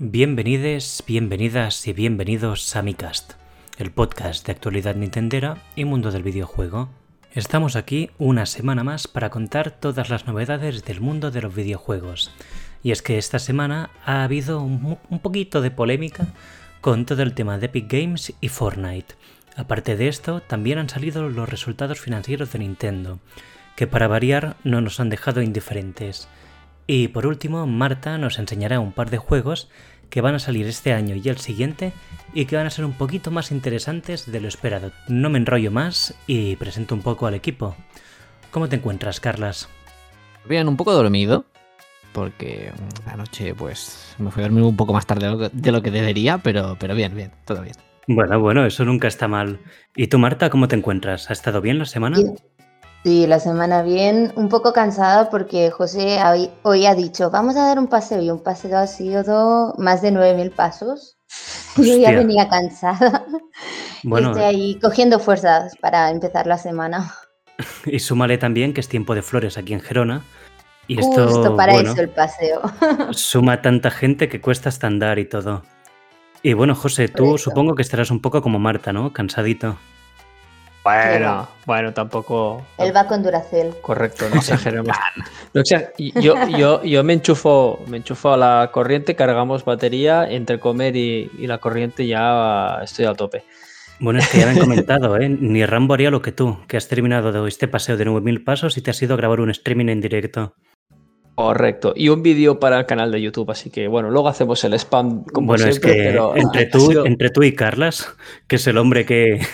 Bienvenides, bienvenidas y bienvenidos a MiCast, el podcast de actualidad nintendera y mundo del videojuego. Estamos aquí una semana más para contar todas las novedades del mundo de los videojuegos. Y es que esta semana ha habido un, un poquito de polémica con todo el tema de Epic Games y Fortnite. Aparte de esto, también han salido los resultados financieros de Nintendo, que para variar no nos han dejado indiferentes. Y por último, Marta nos enseñará un par de juegos que van a salir este año y el siguiente y que van a ser un poquito más interesantes de lo esperado. No me enrollo más y presento un poco al equipo. ¿Cómo te encuentras, Carlas? Bien, un poco dormido, porque anoche pues me fui a dormir un poco más tarde de lo que, debería, pero, pero bien, bien, todo bien. Bueno, bueno, eso nunca está mal. ¿Y tú, Marta, cómo te encuentras? ¿Ha estado bien la semana? Sí, la semana bien, un poco cansada porque José hoy, ha dicho, vamos a dar un paseo y un paseo ha sido más de 9.000 pasos. Yo ya venía cansada. Bueno, Estoy ahí cogiendo fuerzas para empezar la semana. Y súmale también que es tiempo de flores aquí en Gerona. Y Justo para eso el paseo. Suma tanta gente que cuesta hasta andar y todo. Y bueno, José, tú supongo que estarás un poco como Marta, ¿no? Cansadito. Bueno, bueno, tampoco. Él va con Duracel. Correcto, no exageremos. o sea, yo, yo, yo me enchufo, me enchufo a la corriente, cargamos batería, entre comer y, la corriente ya estoy a tope. Bueno, es que ya me han comentado, ¿eh? Ni Rambo haría lo que tú, que has terminado de este paseo de 9.000 pasos y te has ido a grabar un streaming en directo. Correcto. Y un vídeo para el canal de YouTube. Así que bueno, luego hacemos el spam como bueno, es que entre, tú, entre tú y Carlas, que es el hombre que,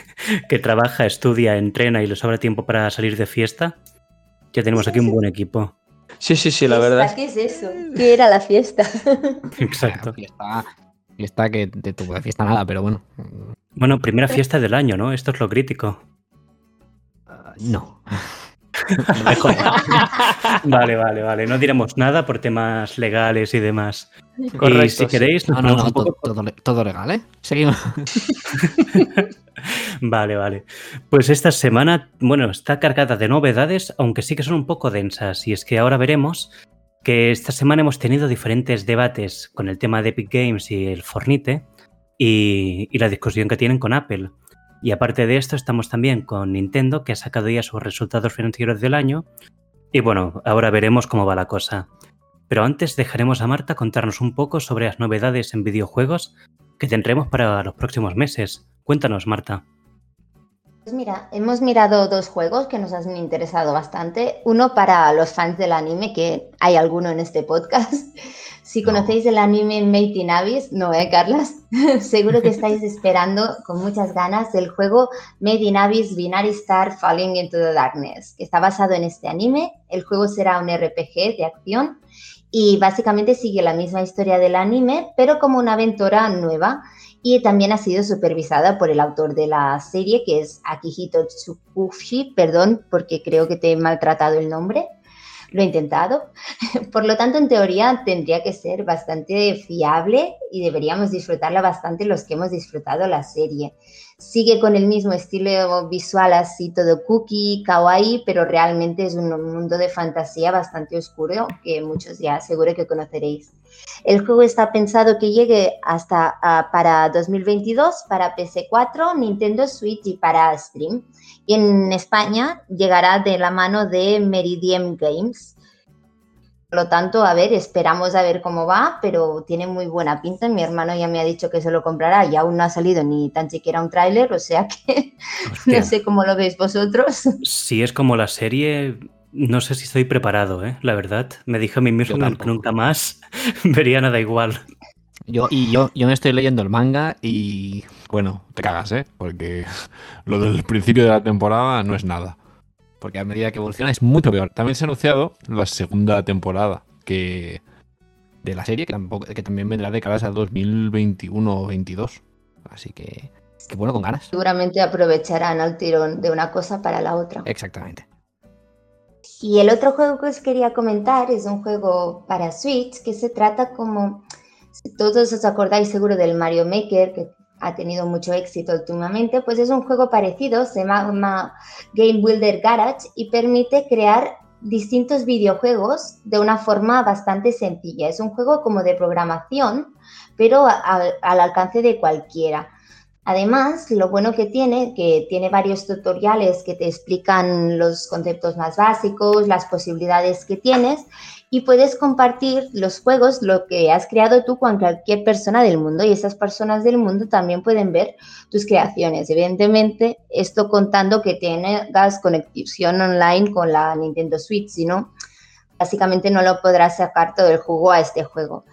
que, trabaja, estudia, entrena y le sobra tiempo para salir de fiesta, ya tenemos aquí un buen equipo. Sí, sí, sí, la verdad. ¿Qué es eso? ¿Qué era la fiesta? Exacto. Fiesta, fiesta que de tu fiesta nada, pero bueno. Bueno, primera fiesta del año, ¿no? Esto es lo crítico. no. vale, vale, vale. No diremos nada por temas legales y demás. Correcto. Y si queréis, no, no, no, todo, legal, ¿eh? Seguimos. vale, vale. Pues esta semana, bueno, está cargada de novedades, aunque sí que son un poco densas. Y es que ahora veremos que esta semana hemos tenido diferentes debates con el tema de Epic Games y el Fornite y la discusión que tienen con Apple. Y aparte de esto, estamos también con Nintendo, que ha sacado ya sus resultados financieros del año. Y bueno, ahora veremos cómo va la cosa. Pero antes dejaremos a Marta contarnos un poco sobre las novedades en videojuegos que tendremos para los próximos meses. Cuéntanos, Marta. Pues mira, hemos mirado dos juegos que nos han interesado bastante. Uno para los fans del anime, que hay alguno en este podcast, si conocéis el anime Made in Abyss, no, ¿eh, Carlas? Seguro que estáis esperando con muchas ganas el juego Made in Abyss Binary Star Falling into the Darkness, que está basado en este anime. El juego será un RPG de acción y básicamente sigue la misma historia del anime, pero como una aventura nueva. Y también ha sido supervisada por el autor de la serie, que es Akihito Tsukushi, perdón porque creo que te he maltratado el nombre lo he intentado. Por lo tanto, en teoría tendría que ser bastante fiable y deberíamos disfrutarla bastante los que hemos disfrutado la serie. Sigue con el mismo estilo visual así todo cookie, kawaii, pero realmente es un mundo de fantasía bastante oscuro que muchos ya seguro que conoceréis. El juego está pensado que llegue hasta ah, para 2022 para PC4, Nintendo Switch y para Stream. Y en España llegará de la mano de Meridian Games. Por lo tanto, a ver, esperamos a ver cómo va, pero tiene muy buena pinta. Mi hermano ya me ha dicho que se lo comprará y aún no ha salido ni tan siquiera un tráiler, o sea que no sé cómo lo veis vosotros. Si es como la serie, no sé si estoy preparado, ¿eh? la verdad. Me dije a mí mismo que nunca más vería nada igual. Yo, y yo, yo me estoy leyendo el manga y bueno, te cagas, ¿eh? Porque lo del principio de la temporada no es nada. Porque a medida que evoluciona es mucho peor. También se ha anunciado la segunda temporada que de la serie, que, tampoco, que también vendrá de cara a 2021 o 2022. Así que, que bueno, con ganas. Seguramente aprovecharán al tirón de una cosa para la otra. Exactamente. Y el otro juego que os quería comentar es un juego para Switch que se trata como, todos os acordáis seguro del Mario Maker, que ha tenido mucho éxito últimamente, pues es un juego parecido, se llama Game Builder Garage y permite crear distintos videojuegos de una forma bastante sencilla. Es un juego como de programación, pero al alcance de cualquiera. Además, lo bueno que tiene, que tiene varios tutoriales que te explican los conceptos más básicos, las posibilidades que tienes y puedes compartir los juegos, lo que has creado tú con cualquier persona del mundo y esas personas del mundo también pueden ver tus creaciones. Evidentemente, esto contando que tengas conexión online con la Nintendo Switch, si no, básicamente no lo podrás sacar todo el juego a este juego.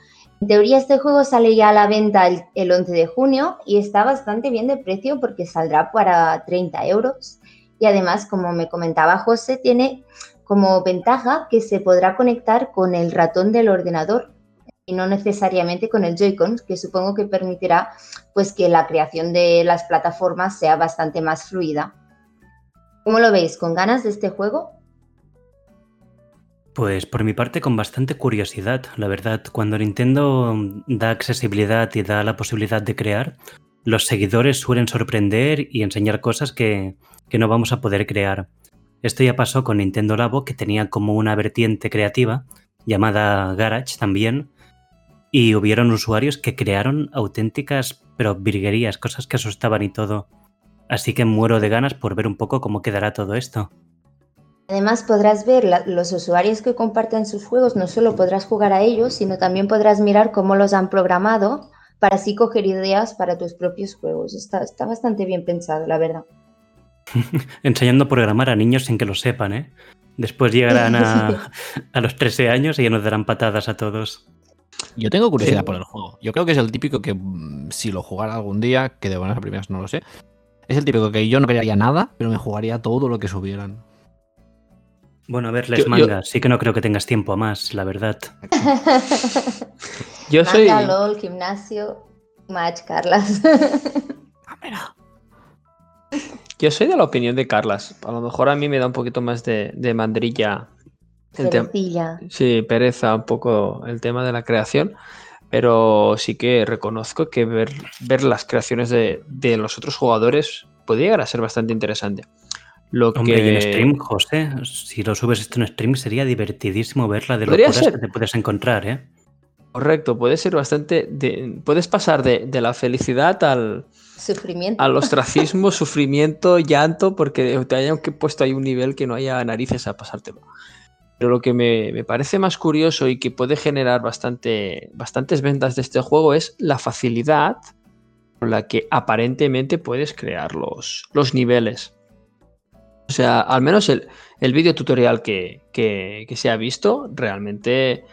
En teoría este juego sale ya a la venta el, 11 de junio y está bastante bien de precio porque saldrá para 30 euros. Y además, como me comentaba José, tiene como ventaja que se podrá conectar con el ratón del ordenador y no necesariamente con el Joy-Con, que supongo que permitirá pues que la creación de las plataformas sea bastante más fluida. ¿Cómo lo veis? ¿Con ganas de este juego? Pues por mi parte con bastante curiosidad, la verdad. Cuando Nintendo da accesibilidad y da la posibilidad de crear, los seguidores suelen sorprender y enseñar cosas que, no vamos a poder crear. Esto ya pasó con Nintendo Labo, que tenía como una vertiente creativa llamada Garage también, y hubieron usuarios que crearon auténticas, pero virguerías, cosas que asustaban y todo. Así que muero de ganas por ver un poco cómo quedará todo esto. Además podrás ver los usuarios que comparten sus juegos, no solo podrás jugar a ellos, sino también podrás mirar cómo los han programado para así coger ideas para tus propios juegos. Está, está bastante bien pensado, la verdad. Enseñando a programar a niños sin que lo sepan, ¿eh? Después llegarán a, a los 13 años y ya nos darán patadas a todos. Yo tengo curiosidad por el juego. Yo creo que es el típico que mm, si lo jugara algún día, que de buenas a primeras no lo sé, es el típico que yo no crearía nada, pero me jugaría todo lo que subieran. Bueno, a ver, les manga. Sí que no creo que tengas tiempo a más, la verdad. yo soy. Manga, LOL, gimnasio, match, Carlas. yo soy de la opinión de Carlas. A lo mejor a mí me da un poquito más de, de mandrilla. Sí, pereza un poco el tema de la creación. Pero sí que reconozco que ver, ver las creaciones de, de los otros jugadores puede llegar a ser bastante interesante. Lo Hombre, que... y en stream, José, si lo subes esto en stream sería divertidísimo ver la de locuras que te puedes encontrar, ¿eh? Correcto, puede ser bastante. puedes pasar de, la felicidad al. Sufrimiento. Al ostracismo, sufrimiento, llanto, porque te hayan puesto ahí un nivel que no haya narices a pasártelo. Pero lo que me, parece más curioso y que puede generar bastante, bastantes ventas de este juego es la facilidad con la que aparentemente puedes crear los, los niveles. O sea, al menos el, el vídeo tutorial que, se ha visto, realmente,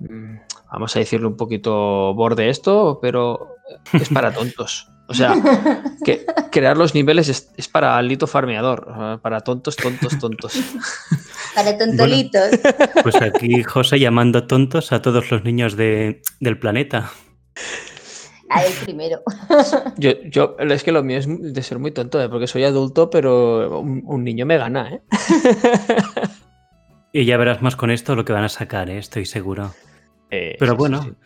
mm, vamos a decirlo un poquito borde esto, pero es para tontos. O sea, que crear los niveles es, para alito farmeador, para tontos, tontos, tontos. Para tontolitos. pues aquí José llamando tontos a todos los niños del planeta a él primero. Yo, yo, es que lo mío es de ser muy tonto, ¿eh? porque soy adulto, pero un, niño me gana, ¿eh? y ya verás más con esto lo que van a sacar, ¿eh? estoy seguro. Eh, pero bueno,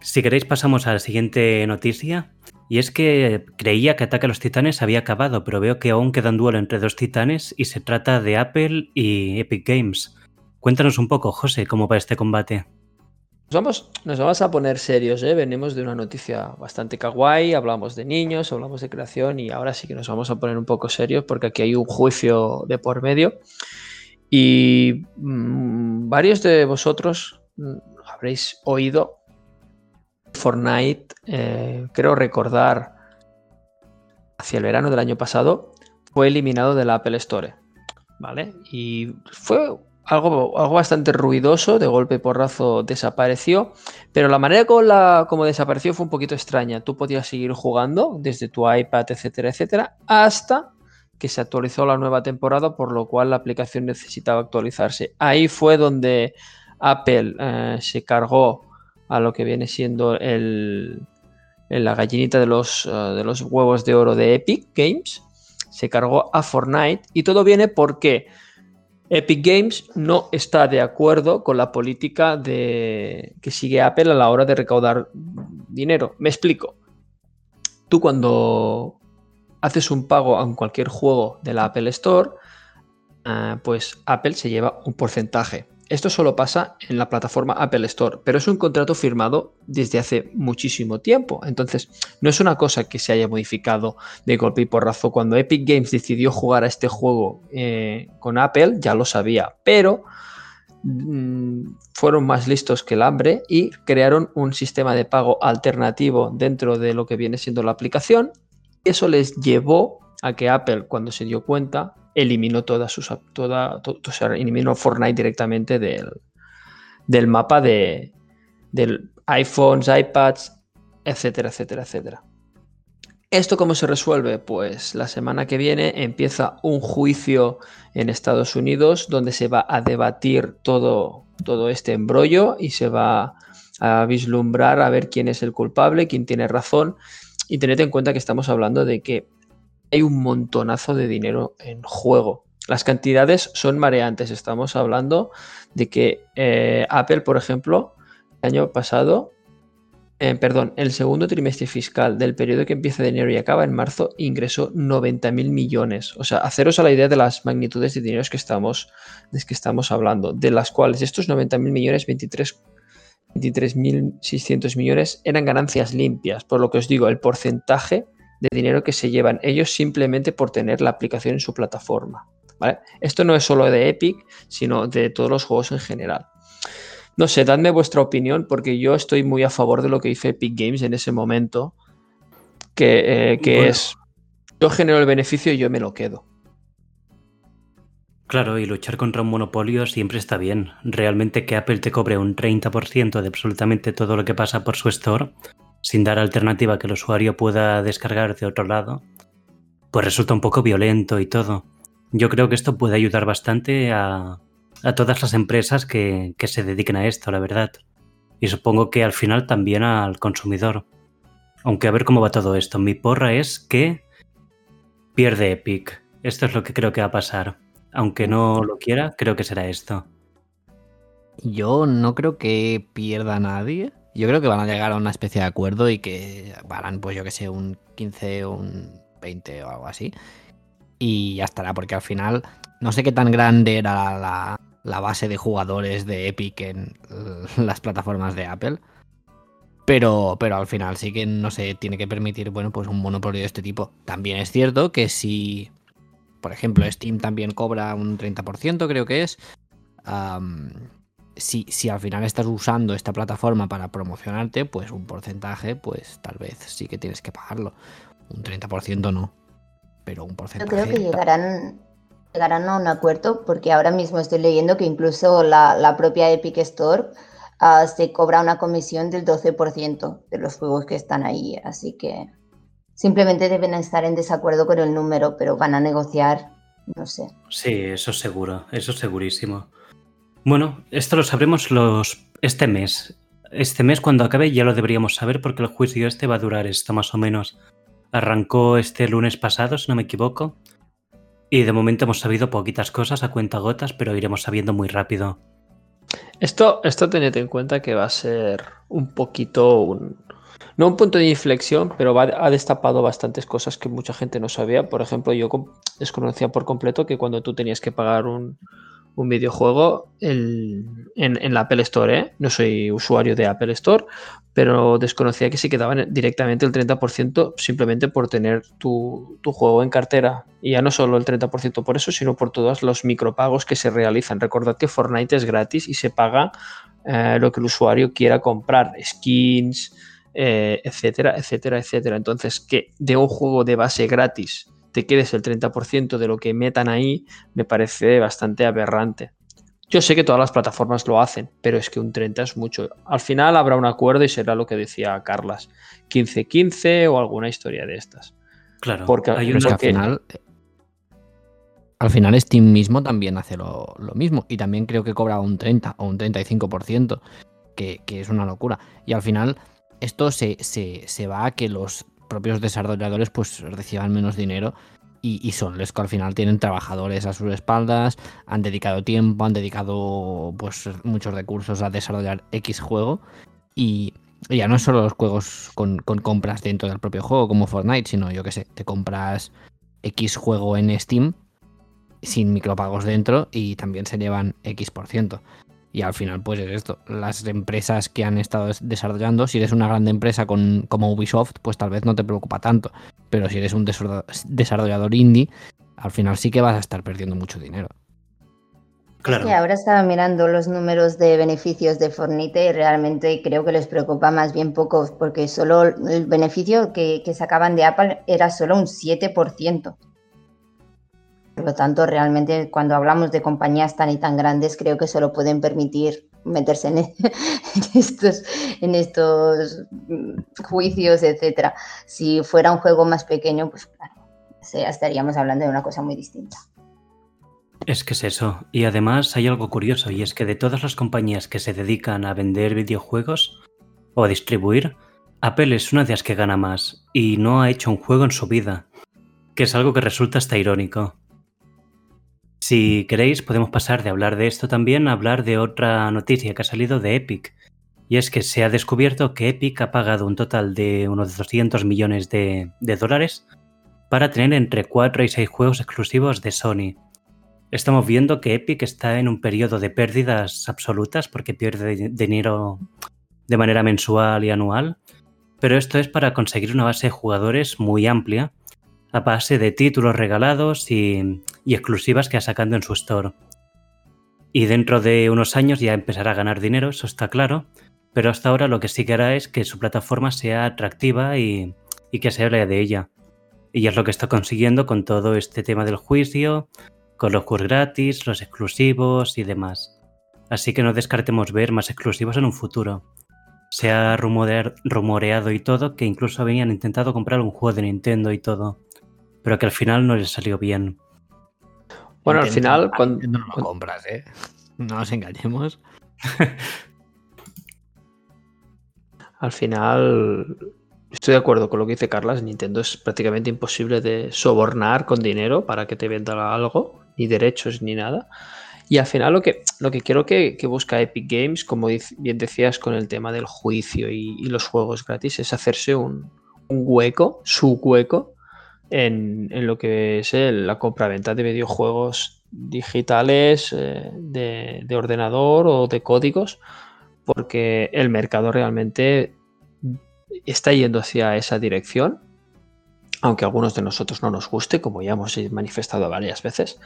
si queréis pasamos a la siguiente noticia. Y es que creía que Ataque a los Titanes había acabado, pero veo que aún queda un duelo entre dos titanes y se trata de Apple y Epic Games. Cuéntanos un poco, José, cómo va este combate. Nos vamos, a poner serios, ¿eh? venimos de una noticia bastante kawaii, hablamos de niños, hablamos de creación y ahora sí que nos vamos a poner un poco serios porque aquí hay un juicio de por medio y mm, varios de vosotros mm, habréis oído Fortnite, eh, creo recordar, hacia el verano del año pasado, fue eliminado de la Apple Store. ¿Vale? Y fue algo, algo bastante ruidoso, de golpe y porrazo desapareció, pero la manera con la, como desapareció fue un poquito extraña. Tú podías seguir jugando desde tu iPad, etcétera, etcétera, hasta que se actualizó la nueva temporada, por lo cual la aplicación necesitaba actualizarse. Ahí fue donde Apple eh, se cargó a lo que viene siendo el, la gallinita de los, eh, de los huevos de oro de Epic Games. Se cargó a Fortnite y todo viene porque Epic Games no está de acuerdo con la política de, que sigue Apple a la hora de recaudar dinero. Me explico. Tú cuando haces un pago en cualquier juego de la Apple Store, ah, pues Apple se lleva un porcentaje. Esto solo pasa en la plataforma Apple Store, pero es un contrato firmado desde hace muchísimo tiempo. Entonces, no es una cosa que se haya modificado de golpe y porrazo. Cuando Epic Games decidió jugar a este juego eh, con Apple, ya lo sabía, pero mm, fueron más listos que el hambre y crearon un sistema de pago alternativo dentro de lo que viene siendo la aplicación. Eso les llevó a que Apple, cuando se dio cuenta, eliminó todas sus. Toda, o sea, eliminó Fortnite directamente del, del mapa de del iPhones, iPads, etcétera, etcétera, etcétera. ¿Esto cómo se resuelve? Pues la semana que viene empieza un juicio en Estados Unidos donde se va a debatir todo, todo este embrollo y se va a vislumbrar a ver quién es el culpable, quién tiene razón. Y tened en cuenta que estamos hablando de que hay un montonazo de dinero en juego. Las cantidades son mareantes. Estamos hablando de que eh, Apple, por ejemplo, el año pasado, eh, perdón, el segundo trimestre fiscal del periodo que empieza de enero y acaba en marzo ingresó 90 mil millones. O sea, haceros a la idea de las magnitudes de dinero que estamos, de que estamos hablando, de las cuales estos 90 mil millones, 23 23.600 millones eran ganancias limpias. Por lo que os digo, el porcentaje de dinero que se llevan ellos simplemente por tener la aplicación en su plataforma. Esto no es solo de Epic, sino de todos los juegos en general. No sé, dadme vuestra opinión porque yo estoy muy a favor de lo que hizo Epic Games en ese momento, que, eh, es, yo genero el beneficio y yo me lo quedo. Claro, y luchar contra un monopolio siempre está bien. Realmente que Apple te cobre un 30% de absolutamente todo lo que pasa por su store sin dar alternativa que el usuario pueda descargar de otro lado, pues resulta un poco violento y todo. Yo creo que esto puede ayudar bastante a, todas las empresas que, que, se dediquen a esto, la verdad. Y supongo que al final también al consumidor. Aunque a ver cómo va todo esto. Mi porra es que pierde Epic. Esto es lo que creo que va a pasar. Aunque no lo quiera, creo que será esto. Yo no creo que pierda nadie. Yo creo que van a llegar a una especie de acuerdo y que harán, pues yo que sé, un 15 o un 20 o algo así. Y ya estará, porque al final no sé qué tan grande era la, base de jugadores de Epic en las plataformas de Apple. Pero, pero al final sí que no se tiene que permitir, bueno, pues un monopolio de este tipo. También es cierto que si, por ejemplo, Steam también cobra un 30%, creo que es si, si al final estás usando esta plataforma para promocionarte, pues un porcentaje, pues tal vez sí que tienes que pagarlo. Un 30% no, pero un porcentaje. Yo creo que llegarán, llegarán a un acuerdo porque ahora mismo estoy leyendo que incluso la, propia Epic Store ah, se cobra una comisión del 12% de los juegos que están ahí. Así que simplemente deben estar en desacuerdo con el número, pero van a negociar, no sé. Sí, eso seguro, eso segurísimo. Bueno, esto lo sabremos los este mes. Este mes cuando acabe ya lo deberíamos saber porque el juicio este va a durar esto más o menos. Arrancó este lunes pasado, si no me equivoco. Y de momento hemos sabido poquitas cosas a cuenta gotas, pero iremos sabiendo muy rápido. Esto, esto tened en cuenta que va a ser un poquito un, no un punto de inflexión, pero ha destapado bastantes cosas que mucha gente no sabía. Por ejemplo, yo desconocía por completo que cuando tú tenías que pagar un, un videojuego en, la Apple Store. ¿eh? No soy usuario de Apple Store, pero desconocía que se quedaban directamente el 30% simplemente por tener tu, juego en cartera. Y ya no solo el 30% por eso, sino por todos los micropagos que se realizan. Recordad que Fortnite es gratis y se paga eh, lo que el usuario quiera comprar, skins, eh, etcétera, etcétera, etcétera. Entonces, que de un juego de base gratis te quedes el 30% de lo que metan ahí, me parece bastante aberrante. Yo sé que todas las plataformas lo hacen, pero es que un 30 es mucho. Al final habrá un acuerdo y será lo que decía Carlas, 15-15 o alguna historia de estas. Claro, porque hay al final al final Steam mismo también hace lo, mismo y también creo que cobra un 30 o un 35%, que, que es una locura. Y al final esto se, se va a que los propios desarrolladores pues reciban menos dinero y, son los que al final tienen trabajadores a sus espaldas, han dedicado tiempo, han dedicado pues muchos recursos a desarrollar X juego y ya no es solo los juegos con, compras dentro del propio juego como Fortnite, sino yo que sé, te compras X juego en Steam sin micropagos dentro y también se llevan X por ciento. Y al final, pues es esto. Las empresas que han estado desarrollando, si eres una grande empresa con, como Ubisoft, pues tal vez no te preocupa tanto. Pero si eres un desarrollador indie, al final sí que vas a estar perdiendo mucho dinero. Claro. Sí, ahora estaba mirando los números de beneficios de Fornite y realmente creo que les preocupa más bien poco, porque solo el beneficio que, que sacaban de Apple era solo un 7%. Por lo tanto, realmente cuando hablamos de compañías tan y tan grandes, creo que solo pueden permitir meterse en, estos, en estos mm, juicios, etcétera. Si fuera un juego más pequeño, pues claro, estaríamos hablando de una cosa muy distinta. Es que es eso. Y además hay algo curioso, y es que de todas las compañías que se dedican a vender videojuegos o a distribuir, Apple es una de las que gana más, y no ha hecho un juego en su vida, que es algo que resulta hasta irónico. Si queréis, podemos pasar de hablar de esto también a hablar de otra noticia que ha salido de Epic. Y es que se ha descubierto que Epic ha pagado un total de unos 200 millones de, dólares para tener entre 4 y 6 juegos exclusivos de Sony. Estamos viendo que Epic está en un periodo de pérdidas absolutas porque pierde dinero de manera mensual y anual, pero esto es para conseguir una base de jugadores muy amplia a base de títulos regalados y, exclusivas que ha sacando en su store. Y dentro de unos años ya empezará a ganar dinero, eso está claro, pero hasta ahora lo que sí que hará es que su plataforma sea atractiva y, que se hable de ella. Y es lo que está consiguiendo con todo este tema del juicio, con los juegos gratis, los exclusivos y demás. Así que no descartemos ver más exclusivos en un futuro. Se ha rumoreado y todo que incluso habían intentado comprar un juego de Nintendo y todo pero que al final no le salió bien. Bueno, al final, cuando no lo compras, ¿eh? No nos engañemos. al final, estoy de acuerdo con lo que dice Carlas. Nintendo es prácticamente imposible de sobornar con dinero para que te venda algo, ni derechos ni nada. Y al final lo que, lo que quiero que, busca Epic Games, como bien decías con el tema del juicio y, los juegos gratis, es hacerse un, un, hueco, su hueco, en, lo que es la compra-venta de videojuegos digitales eh, de, ordenador o de códigos, porque el mercado realmente está yendo hacia esa dirección, aunque a algunos de nosotros no nos guste, como ya hemos manifestado varias veces.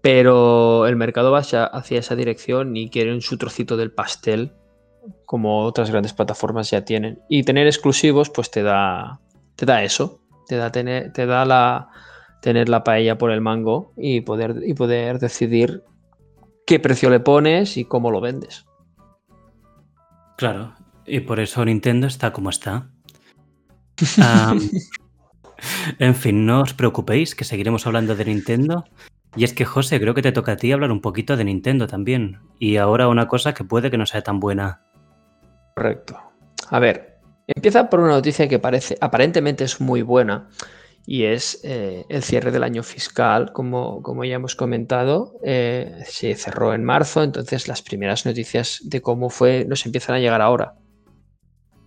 Pero el mercado va hacia, hacia esa dirección y quieren su trocito del pastel, como otras grandes plataformas ya tienen. Y tener exclusivos, pues te da, te da eso, te da, tener, te da la, tener la paella por el mango y poder, y poder decidir qué precio le pones y cómo lo vendes. Claro, y por eso Nintendo está como está. en fin, no os preocupéis, que seguiremos hablando de Nintendo. Y es que, José, creo que te toca a ti hablar un poquito de Nintendo también. Y ahora una cosa que puede que no sea tan buena. Correcto. A ver, Empieza por una noticia que parece, aparentemente es muy buena y es eh, el cierre del año fiscal, como, como ya hemos comentado, eh, se cerró en marzo, entonces las primeras noticias de cómo fue nos empiezan a llegar ahora.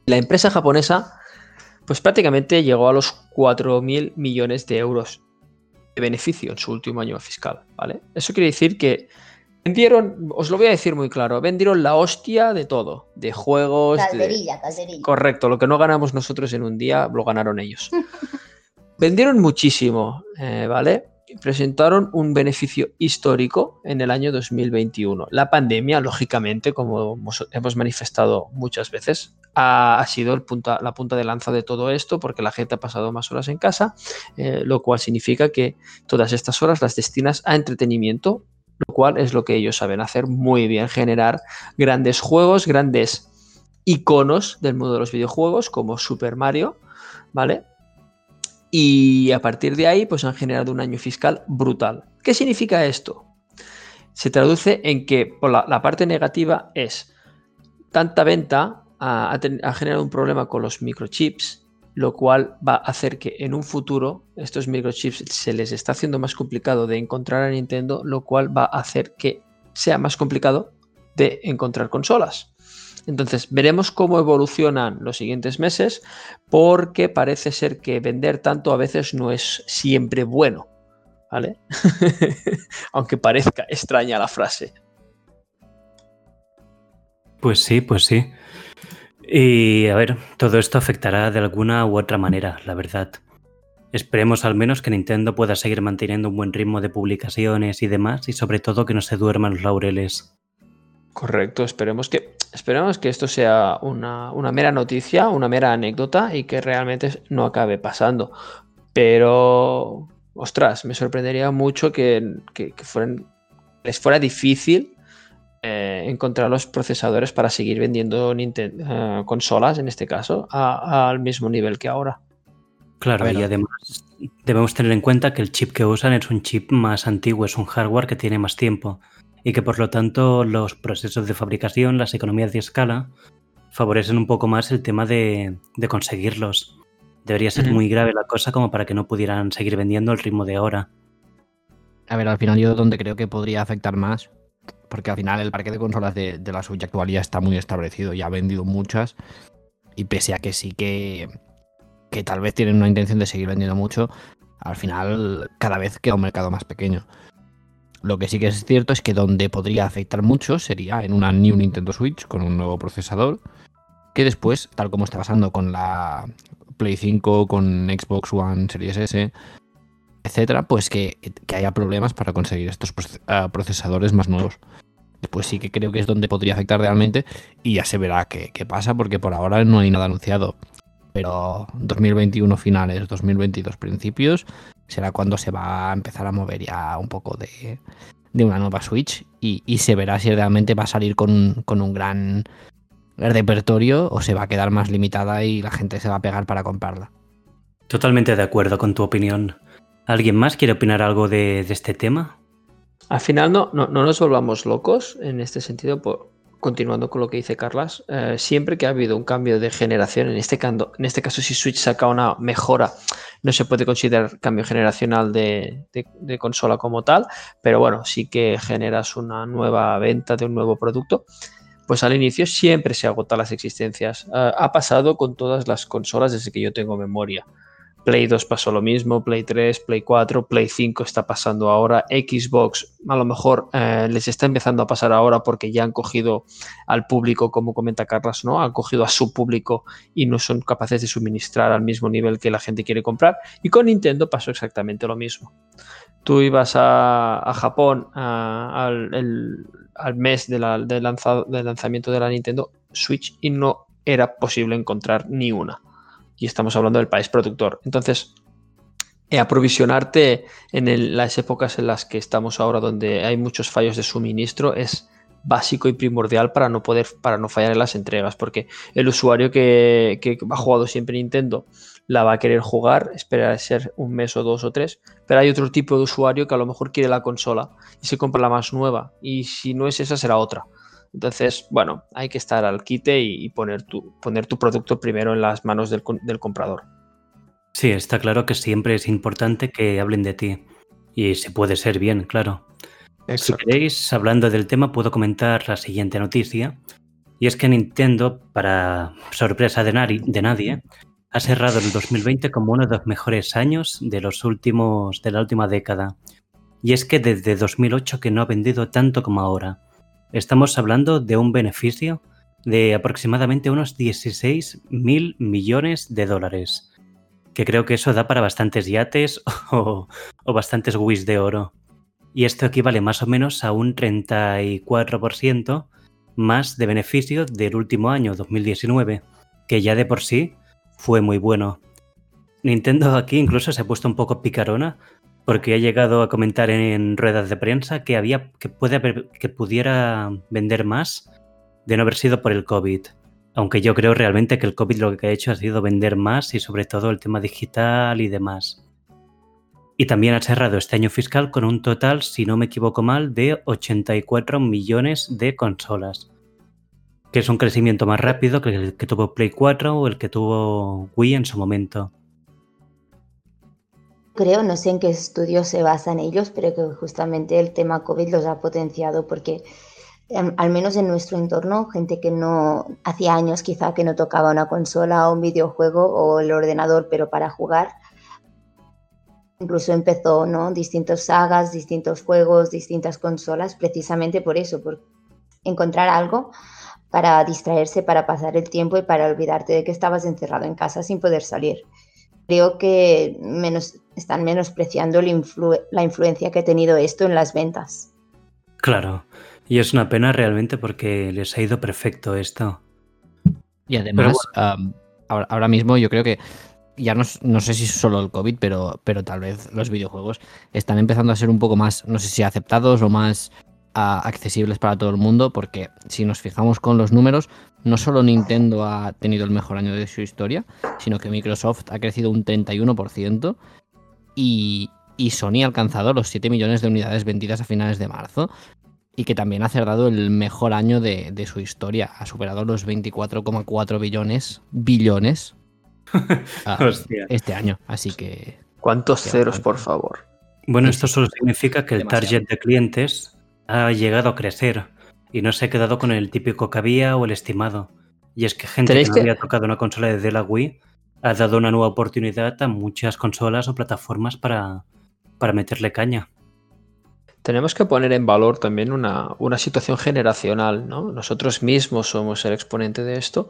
La empresa japonesa, pues prácticamente llegó a los 4.000 millones de euros de beneficio en su último año fiscal, ¿vale? Eso quiere decir que Vendieron, os lo voy a decir muy claro, vendieron la hostia de todo, de juegos. Calderilla, Correcto, lo que no ganamos nosotros en un día lo ganaron ellos. vendieron muchísimo, eh, ¿vale? Presentaron un beneficio histórico en el año 2021. La pandemia, lógicamente, como hemos manifestado muchas veces, ha, sido el punta, la punta de lanza de todo esto porque la gente ha pasado más horas en casa, eh, lo cual significa que todas estas horas las destinas a entretenimiento lo cual es lo que ellos saben hacer muy bien, generar grandes juegos, grandes iconos del mundo de los videojuegos, como Super Mario, ¿vale? Y a partir de ahí, pues han generado un año fiscal brutal. ¿Qué significa esto? Se traduce en que por la, parte negativa es tanta venta ha generado un problema con los microchips lo cual va a hacer que en un futuro estos microchips se les está haciendo más complicado de encontrar a Nintendo, lo cual va a hacer que sea más complicado de encontrar consolas. Entonces, veremos cómo evolucionan los siguientes meses, porque parece ser que vender tanto a veces no es siempre bueno. ¿vale? Aunque parezca extraña la frase. Pues sí, pues sí. Y a ver, todo esto afectará de alguna u otra manera, la verdad. Esperemos al menos que Nintendo pueda seguir manteniendo un buen ritmo de publicaciones y demás, y sobre todo que no se duerman los laureles. Correcto, esperemos que, esperemos que esto sea una, mera noticia, una mera anécdota y que realmente no acabe pasando. Pero, ostras, me sorprendería mucho que, les fuera difícil eh, encontrar los procesadores para seguir vendiendo eh, consolas, en este caso, al mismo nivel que ahora. Claro, y además debemos tener en cuenta que el chip que usan es un chip más antiguo, es un hardware que tiene más tiempo y que por lo tanto los procesos de fabricación, las economías de escala, favorecen un poco más el tema de, conseguirlos. Debería ser muy grave la cosa como para que no pudieran seguir vendiendo el ritmo de ahora. A ver, al final yo donde creo que podría afectar más, porque al final el parque de consolas de, la Switch actual ya está muy establecido, ya ha vendido muchas, y pese a que sí que que tal vez tienen una intención de seguir vendiendo mucho, al final cada vez queda un mercado más pequeño. Lo que sí que es cierto es que donde podría afectar mucho sería en una New Nintendo Switch con un nuevo procesador, que después, tal como está pasando con la Play 5, con Xbox One Series S, etcétera, pues que, haya problemas para conseguir estos ah, procesadores más nuevos. Después sí que creo que es donde podría afectar realmente y ya se verá qué, qué pasa porque por ahora no hay nada anunciado pero 2021 finales, 2022 principios, será cuando se va a empezar a mover ya un poco de, una nueva Switch y, se verá si realmente va a salir con, un gran repertorio o se va a quedar más limitada y la gente se va a pegar para comprarla. Totalmente de acuerdo con tu opinión. ¿Alguien más quiere opinar algo de, este tema? Al final no, no, no, nos volvamos locos en este sentido por, continuando con lo que dice Carlas, eh, siempre que ha habido un cambio de generación, en este, en este caso si Switch saca una mejora, no se puede considerar cambio generacional de, consola como tal, pero bueno, sí que generas una nueva venta de un nuevo producto, pues al inicio siempre se agotan las existencias. Eh, ha pasado con todas las consolas desde que yo tengo memoria. Play 2 pasó lo mismo, Play 3, Play 4, Play 5 está pasando ahora, Xbox a lo mejor eh, les está empezando a pasar ahora porque ya han cogido al público, como comenta Carlos, ¿no? Han cogido a su público y no son capaces de suministrar al mismo nivel que la gente quiere comprar. Y con Nintendo pasó exactamente lo mismo. Tú ibas a, Japón al, mes de del lanzamiento de la Nintendo Switch y no era posible encontrar ni una y estamos hablando del país productor. Entonces, eh, aprovisionarte en las épocas en las que estamos ahora, donde hay muchos fallos de suministro, es básico y primordial para no poder, para no fallar en las entregas, porque el usuario que, ha jugado siempre Nintendo la va a querer jugar, espera ser un mes o dos o tres, pero hay otro tipo de usuario que a lo mejor quiere la consola y se compra la más nueva, y si no es esa será otra. Entonces, bueno, hay que estar al quite y, poner, tu, poner tu producto primero en las manos del, comprador. Sí, está claro que siempre es importante que hablen de ti. Y se puede ser bien, claro. Si queréis, hablando del tema, puedo comentar la siguiente noticia. Y es que Nintendo, para sorpresa de, de nadie, ha cerrado el 2020 como uno de los mejores años de los últimos de la última década. Y es que desde 2008 que no ha vendido tanto como ahora. Estamos hablando de un beneficio de aproximadamente unos 16 mil millones de dólares, que creo que eso da para bastantes yates o, bastantes Wish de oro. Y esto equivale más o menos a un 34% más de beneficio del último año, 2019, que ya de por sí fue muy bueno. Nintendo aquí incluso se ha puesto un poco picarona porque ha llegado a comentar en, ruedas de prensa que había que puede que pudiera vender más de no haber sido por el COVID. Aunque yo creo realmente que el COVID lo que ha hecho ha sido vender más y sobre todo el tema digital y demás. Y también ha cerrado este año fiscal con un total, si no me equivoco mal, de 84 millones de consolas. Que es un crecimiento más rápido que el que tuvo Play 4 o el que tuvo Wii en su momento creo, no sé en qué estudios se basan ellos, pero que justamente el tema COVID los ha potenciado porque em, al menos en nuestro entorno, gente que no hacía años quizá que no tocaba una consola o un videojuego o el ordenador, pero para jugar, incluso empezó ¿no? distintas sagas, distintos juegos, distintas consolas, precisamente por eso, por encontrar algo para distraerse, para pasar el tiempo y para olvidarte de que estabas encerrado en casa sin poder salir. Creo que menos, están menospreciando la influencia que ha tenido esto en las ventas. Claro, y es una pena realmente porque les ha ido perfecto esto. Y además, ahora, mismo yo creo que ya no, sé si es solo el COVID, pero, pero tal vez los videojuegos están empezando a ser un poco más, no sé si aceptados o más accesibles para todo el mundo, porque si nos fijamos con los números, no solo Nintendo ha tenido el mejor año de su historia, sino que Microsoft ha crecido un 31% y, y Sony ha alcanzado los 7 millones de unidades vendidas a finales de marzo y que también ha cerrado el mejor año de, su historia. Ha superado los 24,4 billones, billones ah, este año. Así que... ¿Cuántos ceros, por favor? Bueno, esto solo significa que el target de clientes ha llegado a crecer y no se ha quedado con el típico que había o el estimado. Y es que gente que no había tocado una consola desde la Wii ha dado una nueva oportunidad a muchas consolas o plataformas para, para meterle caña. Tenemos que poner en valor también una, situación generacional, ¿no? Nosotros mismos somos el exponente de esto.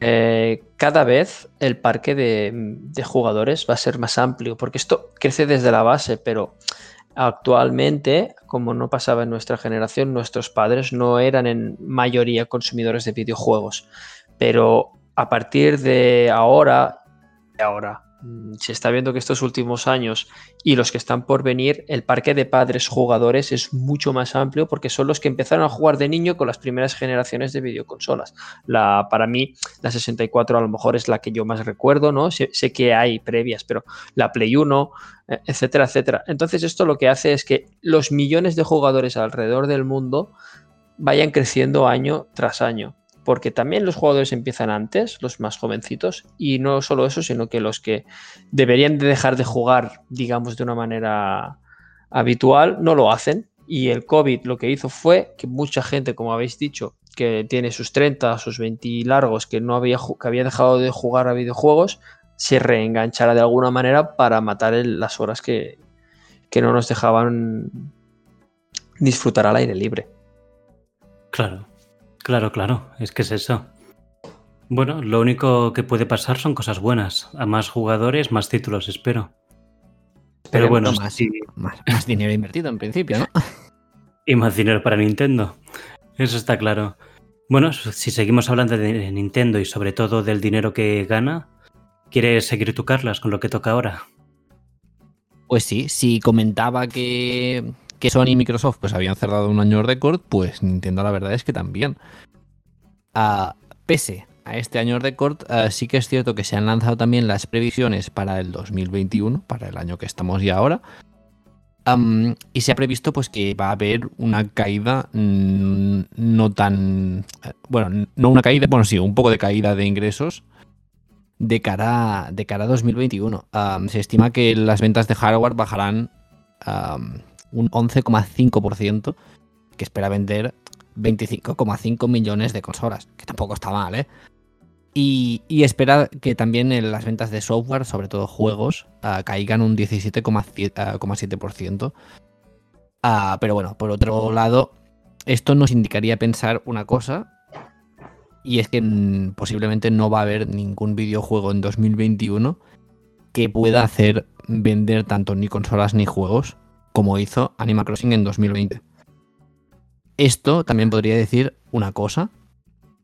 Eh, cada vez el parque de, de, jugadores va a ser más amplio, porque esto crece desde la base, pero Actualmente, como no pasaba en nuestra generación, nuestros padres no eran en mayoría consumidores de videojuegos. Pero a partir de ahora, de ahora, se está viendo que estos últimos años y los que están por venir, el parque de padres jugadores es mucho más amplio porque son los que empezaron a jugar de niño con las primeras generaciones de videoconsolas. La, para mí, la 64 a lo mejor es la que yo más recuerdo, ¿no? Sé, sé que hay previas, pero la Play 1, eh, etcétera, etcétera. Entonces esto lo que hace es que los millones de jugadores alrededor del mundo vayan creciendo año tras año porque también los jugadores empiezan antes, los más jovencitos, y no solo eso, sino que los que deberían de dejar de jugar, digamos, de una manera habitual, no lo hacen. Y el COVID lo que hizo fue que mucha gente, como habéis dicho, que tiene sus 30, sus 20 largos, que no había, que había dejado de jugar a videojuegos, se reenganchara de alguna manera para matar las horas que, que no nos dejaban disfrutar al aire libre. Claro. Claro, claro, es que es eso. Bueno, lo único que puede pasar son cosas buenas. A más jugadores, más títulos, espero. Pero bueno, más, más, dinero invertido en principio, ¿no? Y más dinero para Nintendo. Eso está claro. Bueno, si seguimos hablando de Nintendo y sobre todo del dinero que gana, ¿quieres seguir tu Carlas con lo que toca ahora? Pues sí, si comentaba que que Sony y Microsoft pues habían cerrado un año récord, pues Nintendo la verdad es que también. Uh, pese a este año récord, uh, sí que es cierto que se han lanzado también las previsiones para el 2021, para el año que estamos ya ahora. Y se ha previsto pues que va a haber una caída mm, no tan bueno no una caída bueno sí un poco de caída de ingresos de cara de cara a 2021 um, se estima que las ventas de hardware bajarán un 11,5%, que espera vender 25,5 millones de consolas, que tampoco está mal, ¿eh? Y, espera que también en las ventas de software, sobre todo juegos, uh, caigan un 17,7%. Uh, ah, pero bueno, por otro lado, esto nos indicaría pensar una cosa, y es que mm, posiblemente no va a haber ningún videojuego en 2021 que pueda hacer vender tanto ni consolas ni juegos como hizo Animal Crossing en 2020. Esto también podría decir una cosa.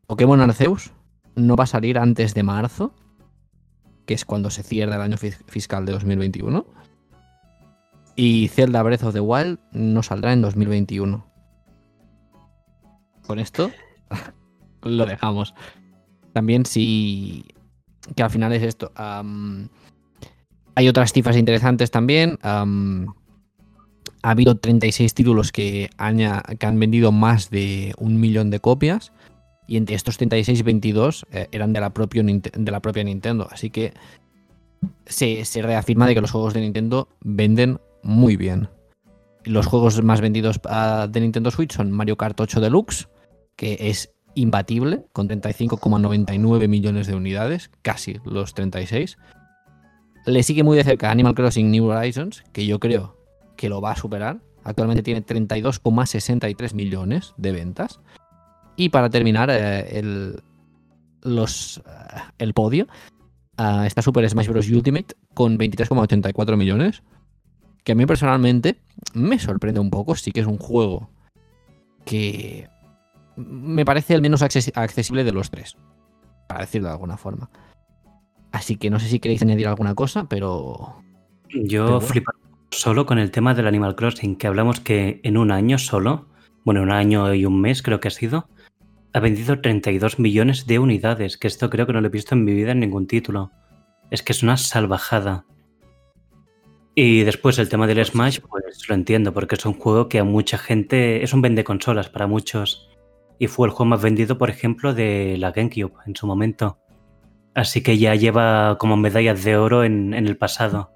Pokémon Arceus no va a salir antes de marzo, que es cuando se cierra el año fiscal de 2021. Y Zelda Breath of the Wild no saldrá en 2021. Con esto lo dejamos. También sí que al final es esto. hay otras cifras interesantes también ha habido 36 títulos que han, vendido más de un millón de copias. Y entre estos 36, 22 eh, eran de la, propia de la propia Nintendo. Así que se, reafirma de que los juegos de Nintendo venden muy bien. Los juegos más vendidos ah, de Nintendo Switch son Mario Kart 8 Deluxe, que es imbatible, con 35,99 millones de unidades, casi los 36. Le sigue muy de cerca Animal Crossing New Horizons, que yo creo que lo va a superar. Actualmente tiene 32,63 millones de ventas. Y para terminar eh, el, los, eh, el podio, uh, está Super Smash Bros. Ultimate con 23,84 millones. Que a mí personalmente me sorprende un poco. Sí que es un juego que me parece el menos accesible de los tres. Para decirlo de alguna forma. Así que no sé si queréis añadir alguna cosa, pero. Yo pero solo con el tema del Animal Crossing, que hablamos que en un año solo, bueno, un año y un mes creo que ha sido, ha vendido 32 millones de unidades, que esto creo que no lo he visto en mi vida en ningún título. Es que es una salvajada. Y después el tema del Smash, pues lo entiendo, porque es un juego que a mucha gente es un vende consolas para muchos. Y fue el juego más vendido, por ejemplo, de la GameCube en su momento. Así que ya lleva como medallas de oro en, el pasado.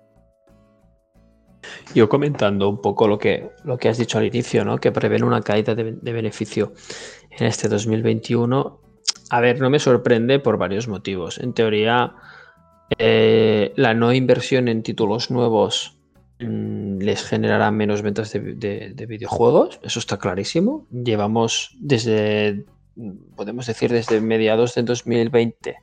Yo comentando un poco lo que, lo que has dicho al inicio, ¿no? que prevén una caída de, beneficio en este 2021. A ver, no me sorprende por varios motivos. En teoría, eh, la no inversión en títulos nuevos mm, les generará menos ventas de, de, videojuegos, eso está clarísimo. Llevamos desde, podemos decir, desde mediados de 2020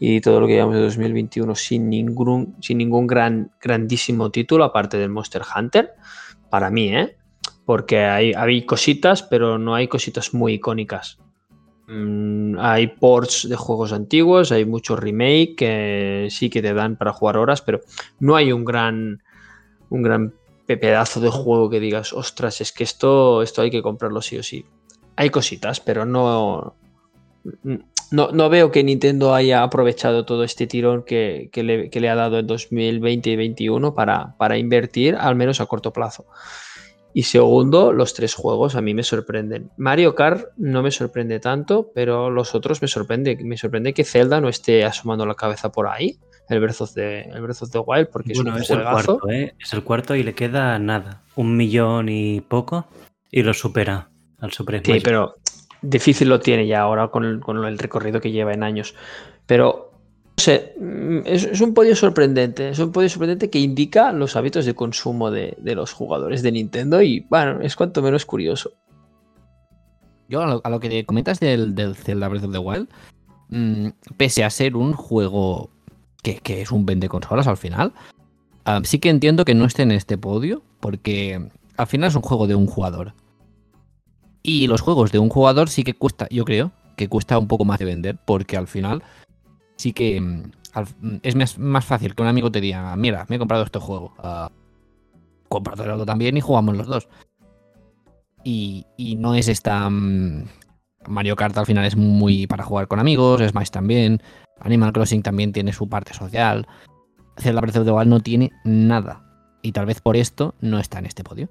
y todo lo que llevamos de 2021 sin ningún, sin ningún gran, grandísimo título, aparte del Monster Hunter, para mí, ¿eh? Porque hay, hay cositas, pero no hay cositas muy icónicas. Mm, hay ports de juegos antiguos, hay muchos remake que sí que te dan para jugar horas, pero no hay un gran, un gran pedazo de juego que digas, ostras, es que esto, esto hay que comprarlo sí o sí. Hay cositas, pero no, no, veo que Nintendo haya aprovechado todo este tirón que, le, ha dado en 2020 y 2021 para, para, invertir, al menos a corto plazo. Y segundo, los tres juegos a mí me sorprenden. Mario Kart no me sorprende tanto, pero los otros me sorprende. Me sorprende que Zelda no esté asomando la cabeza por ahí, el Breath of the, el Wild, porque es un es el cuarto, ¿eh? Es el cuarto y le queda nada, un millón y poco, y lo supera al Super Sí, pero difícil lo tiene ya ahora con el, recorrido que lleva en años. Pero, no sé, mm, es, un podio sorprendente. Es un podio sorprendente que indica los hábitos de consumo de, los jugadores de Nintendo y, bueno, es cuanto menos curioso. Yo a lo, que te comentas del, del, Zelda Breath of the Wild, mm, pese a ser un juego que, es un vende consolas al final, ah, sí que entiendo que no esté en este podio, porque al final es un juego de un jugador. Y los juegos de un jugador sí que cuesta, yo creo, que cuesta un poco más de vender, porque al final sí que mm, mm, es más, fácil que un amigo te diga, mira, me he comprado este juego, uh, cómpratelo también y jugamos los dos. Y, no es esta... Mm, Mario Kart al final es muy para jugar con amigos, Smash también, Animal Crossing también tiene su parte social. Zelda Breath of the Wild no tiene nada. Y tal vez por esto no está en este podio.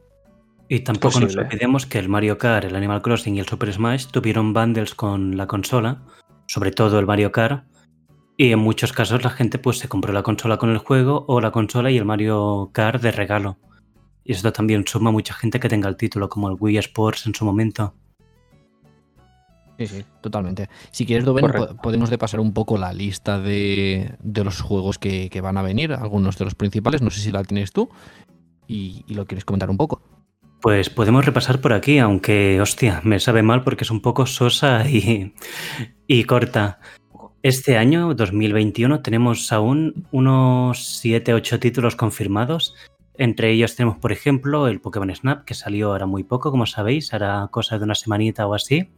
Y tampoco nos olvidemos que el Mario Kart, el Animal Crossing y el Super Smash tuvieron bundles con la consola, sobre todo el Mario Kart, y en muchos casos la gente pues se compró la consola con el juego o la consola y el Mario Kart de regalo. Y esto también suma mucha gente que tenga el título, como el Wii Sports en su momento. Sí, sí, totalmente. Si quieres, Doven, podemos de pasar un poco la lista de, los juegos que, van a venir, algunos de los principales, no sé si la tienes tú, y lo quieres comentar un poco. Pues podemos repasar por aquí, aunque, hostia, me sabe mal porque es un poco sosa y, corta. Este año, 2021, tenemos aún unos 7-8 títulos confirmados. Entre ellos tenemos, por ejemplo, el Pokémon Snap, que salió ahora muy poco, como sabéis, hará cosa de una semanita o así.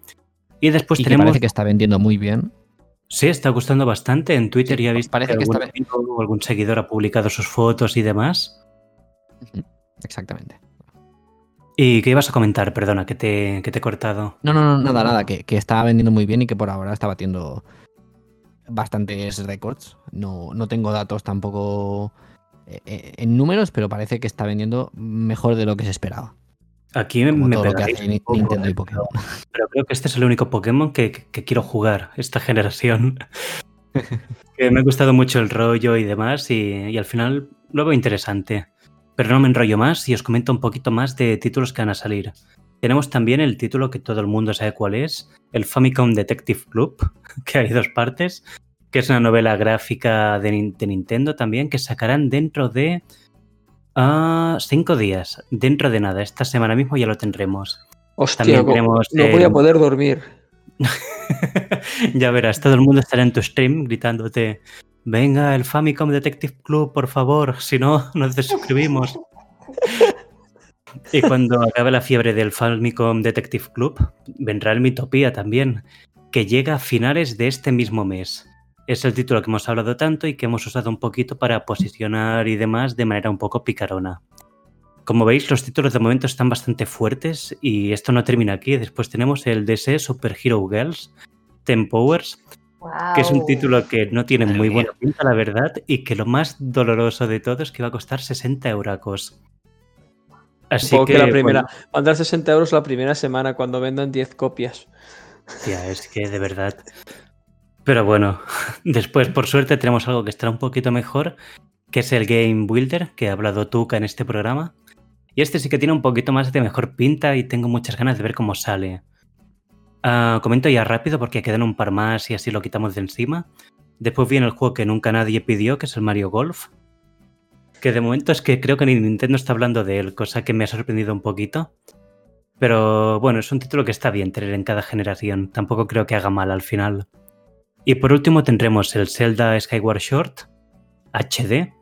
Y después tenemos. parece que está vendiendo muy bien. Sí, está gustando bastante. En Twitter ya visto parece que, algún, algún seguidor ha publicado sus fotos y demás. Exactamente. ¿Y qué ibas a comentar? Perdona, que te, que te he cortado. No, no, no, nada, nada, que, que está vendiendo muy bien y que por ahora está batiendo bastantes récords. No, no tengo datos tampoco eh, eh, en números, pero parece que está vendiendo mejor de lo que se esperaba. Aquí me, me Nintendo y Pokémon. Pero creo que este es el único Pokémon que, que quiero jugar esta generación. que me ha gustado mucho el rollo y demás, y, y al final lo veo interesante. Pero no me enrollo más y os comento un poquito más de títulos que van a salir. Tenemos también el título que todo el mundo sabe cuál es, el Famicom Detective Club, que hay dos partes, que es una novela gráfica de, Nintendo también, que sacarán dentro de uh, cinco días, dentro de nada. Esta semana mismo ya lo tendremos. Hostia, no voy a poder dormir. ya verás, todo el mundo estará en tu stream gritándote, venga, el Famicom Detective Club, por favor, si no, nos desuscribimos. y cuando acabe la fiebre del Famicom Detective Club, vendrá el Mitopía también, que llega a finales de este mismo mes. Es el título que hemos hablado tanto y que hemos usado un poquito para posicionar y demás de manera un poco picarona. Como veis, los títulos de momento están bastante fuertes y esto no termina aquí. Después tenemos el DC Super Hero Girls, Ten Powers, que es un título que no tiene muy buena pinta, la verdad, y que lo más doloroso de todo es que va a costar 60 euracos. Así que, la primera, van a dar 60 euros la primera semana cuando vendan 10 copias. Tía, es que de verdad. Pero bueno, después por suerte tenemos algo que estará un poquito mejor, que es el Game Builder, que ha hablado Tuca en este programa. Y este sí que tiene un poquito más de mejor pinta y tengo muchas ganas de ver cómo sale. Ah, comento ya rápido porque quedan un par más y así lo quitamos de encima. Después viene el juego que nunca nadie pidió, que es el Mario Golf. Que de momento es que creo que ni Nintendo está hablando de él, cosa que me ha sorprendido un poquito. Pero bueno, es un título que está bien tener en cada generación. Tampoco creo que haga mal al final. Y por último tendremos el Zelda Skyward Short HD,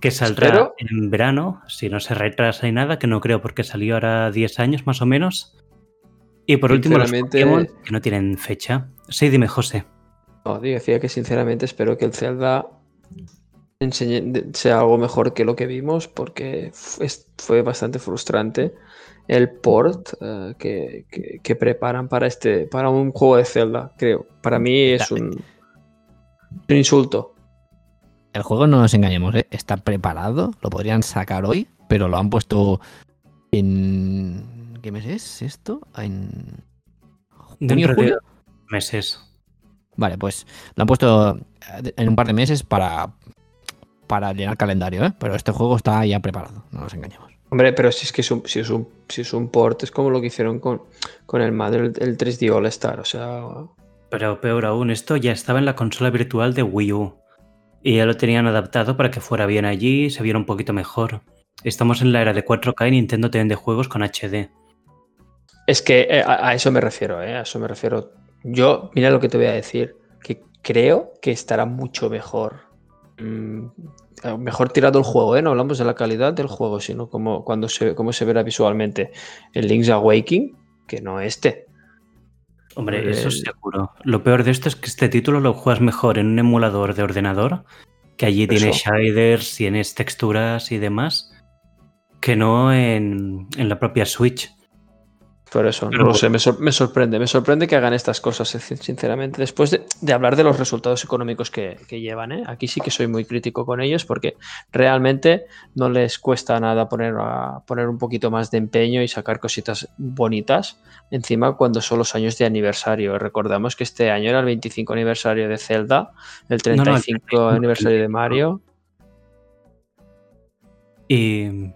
que saldrá en verano, si no se retrasa ni nada, que no creo porque salió ahora 10 años más o menos. Y por último, los Pokémon que no tienen fecha. Sí, dime, José. No, decía que sinceramente espero que el Zelda sea algo mejor que lo que vimos, porque fue bastante frustrante el port eh, que, preparan para este para un juego de Zelda, creo. Para mí es un, un insulto el juego no nos engañemos, ¿eh? está preparado, lo podrían sacar hoy, pero lo han puesto en. ¿Qué mes es esto? En. Junio, julio. meses. Vale, pues lo han puesto en un par de meses para, para llenar calendario, ¿eh? pero este juego está ya preparado, no nos engañemos. Hombre, pero si es que es un, si es un, si es un port, es como lo que hicieron con, con el Madre, el 3D All Star, o sea. Pero peor aún, esto ya estaba en la consola virtual de Wii U. Y ya lo tenían adaptado para que fuera bien allí y se viera un poquito mejor. Estamos en la era de 4K y Nintendo te vende juegos con HD. Es que eh, a, eso me refiero, ¿eh? a eso me refiero. Yo, mira lo que te voy a decir, que creo que estará mucho mejor. Mm, mejor tirado el juego, ¿eh? No hablamos de la calidad del juego, sino como, cuando se, cómo se verá visualmente el Link's Awakening, que no este. Hombre, eso es seguro. Lo peor de esto es que este título lo juegas mejor en un emulador de ordenador, que allí tiene shaders, tienes texturas y demás, que no en, en la propia Switch. Por eso, no sé, me, sorprende. Me sorprende que hagan estas cosas, sinceramente. Después de, hablar de los resultados económicos que, llevan, ¿eh? aquí sí que soy muy crítico con ellos porque realmente no les cuesta nada poner, a, poner un poquito más de empeño y sacar cositas bonitas encima cuando son los años de aniversario. Recordamos que este año era el 25 aniversario de Zelda, el 35 aniversario de Mario. Y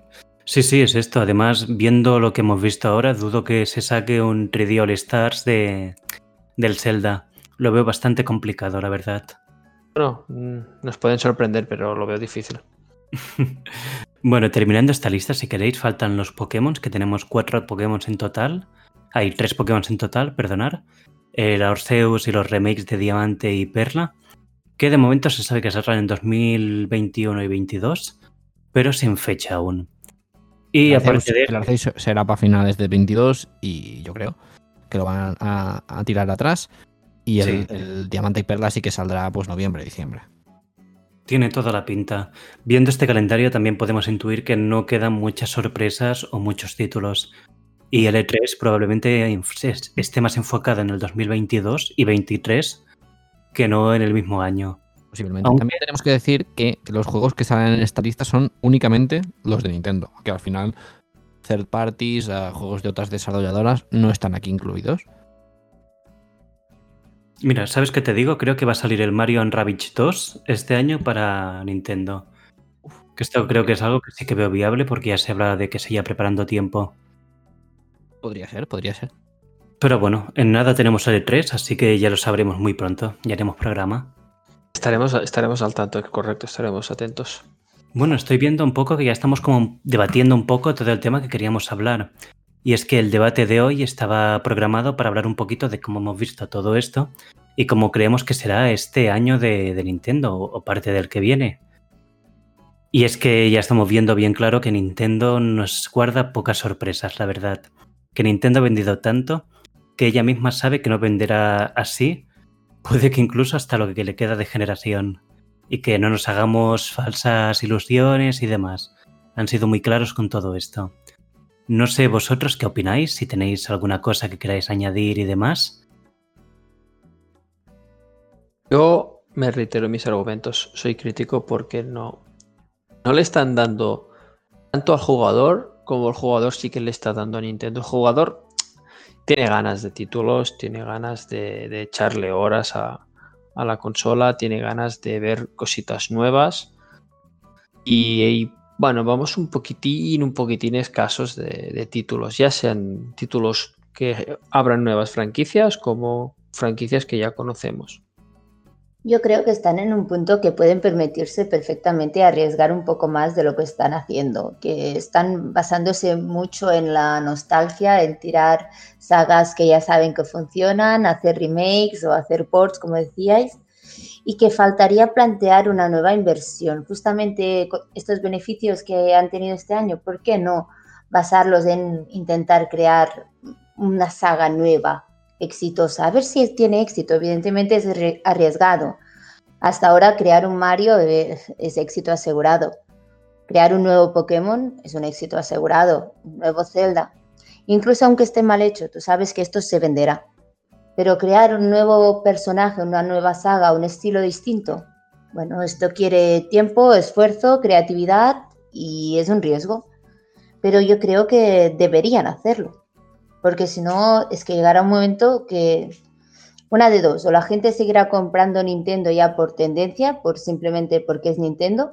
Sí, sí, es esto. Además, viendo lo que hemos visto ahora, dudo que se saque un 3D All Stars de, del Zelda. Lo veo bastante complicado, la verdad. Bueno, mm, nos pueden sorprender, pero lo veo difícil. bueno, terminando esta lista, si queréis, faltan los Pokémon, que tenemos cuatro Pokémon en total. Hay tres Pokémon en total, perdonar. El Arceus y los remakes de Diamante y Perla, que de momento se sabe que saldrán en 2021 y 2022, pero sin fecha aún. Y aparte de... El Arceus será para finales de 22 y yo creo que lo van a, tirar atrás. Y el, Diamante y Perla sí que saldrá pues noviembre, diciembre. Tiene toda la pinta. Viendo este calendario también podemos intuir que no quedan muchas sorpresas o muchos títulos. Y el E3 probablemente esté más enfocado en el 2022 y 2023 que no en el mismo año. También tenemos que decir que los juegos que salen en esta lista son únicamente los de Nintendo, que al final third parties, uh, juegos de otras desarrolladoras no están aquí incluidos. Mira, ¿sabes qué te digo? Creo que va a salir el Mario Rabbids 2 este año para Nintendo. Que esto creo que es algo que sí que veo viable porque ya se habla de que se ya preparando tiempo. Podría ser, podría ser. Pero bueno, en nada tenemos el E3, así que ya lo sabremos muy pronto. Ya haremos programa. Estaremos, estaremos al tanto, correcto, estaremos atentos. Bueno, estoy viendo un poco que ya estamos como debatiendo un poco todo el tema que queríamos hablar. Y es que el debate de hoy estaba programado para hablar un poquito de cómo hemos visto todo esto y cómo creemos que será este año de, de Nintendo o parte del que viene. Y es que ya estamos viendo bien claro que Nintendo nos guarda pocas sorpresas, la verdad. Que Nintendo ha vendido tanto que ella misma sabe que no venderá así, puede que incluso hasta lo que le queda de generación. Y que no nos hagamos falsas ilusiones y demás. Han sido muy claros con todo esto. No sé vosotros qué opináis, si tenéis alguna cosa que queráis añadir y demás. Yo me reitero mis argumentos. Soy crítico porque no, no le están dando tanto al jugador como el jugador sí que le está dando a Nintendo. El jugador tiene ganas de títulos, tiene ganas de, echarle horas a, la consola, tiene ganas de ver cositas nuevas. Y, bueno, vamos un poquitín, un poquitín escasos de, títulos, ya sean títulos que abran nuevas franquicias como franquicias que ya conocemos. Yo creo que están en un punto que pueden permitirse perfectamente arriesgar un poco más de lo que están haciendo, que están basándose mucho en la nostalgia, en tirar sagas que ya saben que funcionan, hacer remakes o hacer ports, como decíais, y que faltaría plantear una nueva inversión. Justamente estos beneficios que han tenido este año, ¿por qué no basarlos en intentar crear una saga nueva? Exitosa. A ver si tiene éxito, evidentemente es arriesgado. Hasta ahora crear un Mario es, éxito asegurado. Crear un nuevo Pokémon es un éxito asegurado. Un nuevo Zelda. Incluso aunque esté mal hecho, tú sabes que esto se venderá. Pero crear un nuevo personaje, una nueva saga, un estilo distinto, bueno, esto quiere tiempo, esfuerzo, creatividad y es un riesgo. Pero yo creo que deberían hacerlo porque si no, es que llegará un momento que una de dos, o la gente seguirá comprando Nintendo ya por tendencia, por simplemente porque es Nintendo,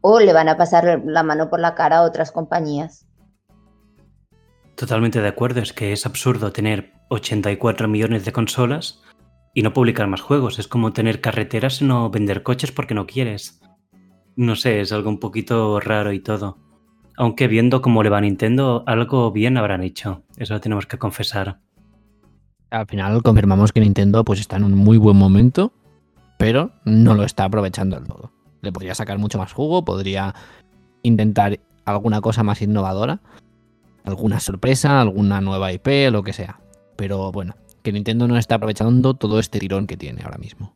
o le van a pasar la mano por la cara a otras compañías. Totalmente de acuerdo, es que es absurdo tener 84 millones de consolas y no publicar más juegos. Es como tener carreteras y no vender coches porque no quieres. No sé, es algo un poquito raro y todo. Aunque viendo cómo le va a Nintendo, algo bien habrán hecho. Eso lo tenemos que confesar. Al final confirmamos que Nintendo pues está en un muy buen momento, pero no lo está aprovechando del todo. Le podría sacar mucho más jugo, podría intentar alguna cosa más innovadora, alguna sorpresa, alguna nueva IP, lo que sea. Pero bueno, que Nintendo no está aprovechando todo este tirón que tiene ahora mismo.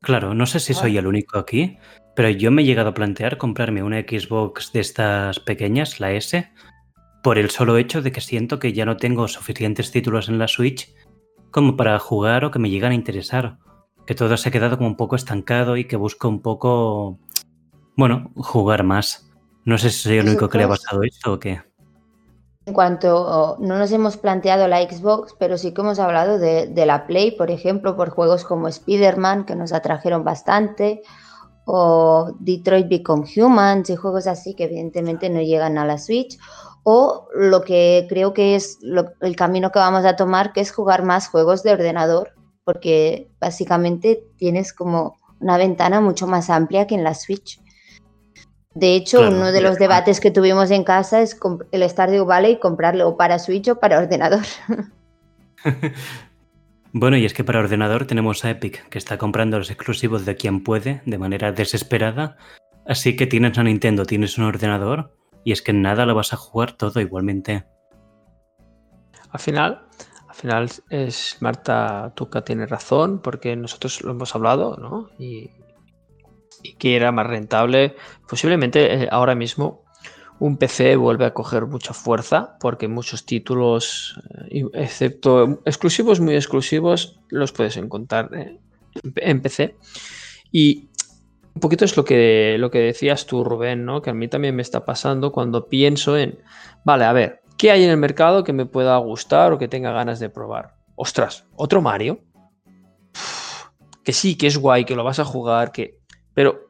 Claro, no sé si soy el único aquí, pero yo me he llegado a plantear comprarme una Xbox de estas pequeñas, la S, por el solo hecho de que siento que ya no tengo suficientes títulos en la Switch como para jugar o que me llegan a interesar. Que todo se ha quedado como un poco estancado y que busco un poco, bueno, jugar más. No sé si soy el único que le ha pasado esto o qué. En cuanto no nos hemos planteado la Xbox, pero sí que hemos hablado de, de la Play, por ejemplo, por juegos como Spider-Man, que nos atrajeron bastante, o Detroit Become Humans y juegos así que evidentemente no llegan a la Switch o lo que creo que es el camino que vamos a tomar que es jugar más juegos de ordenador porque básicamente tienes como una ventana mucho más amplia que en la Switch. De hecho, uno de los debates que tuvimos en casa es el Stardew Valley comprarlo o para Switch o para ordenador. Bueno, y es que para ordenador tenemos a Epic, que está comprando los exclusivos de quien puede, de manera desesperada. Así que tienes a Nintendo, tienes un ordenador, y es que en nada lo vas a jugar todo igualmente. Al final, al final es Marta Tuca tiene razón, porque nosotros lo hemos hablado, ¿no? Y, y que era más rentable. Posiblemente eh, ahora mismo un PC vuelve a coger mucha fuerza porque muchos títulos, eh, excepto exclusivos, muy exclusivos, los puedes encontrar eh, en PC. Y un poquito es lo que, lo que decías tú, Rubén, ¿no? que a mí también me está pasando cuando pienso en, vale, a ver, ¿qué hay en el mercado que me pueda gustar o que tenga ganas de probar? Ostras, otro Mario. que sí, que es guay, que lo vas a jugar, que... Pero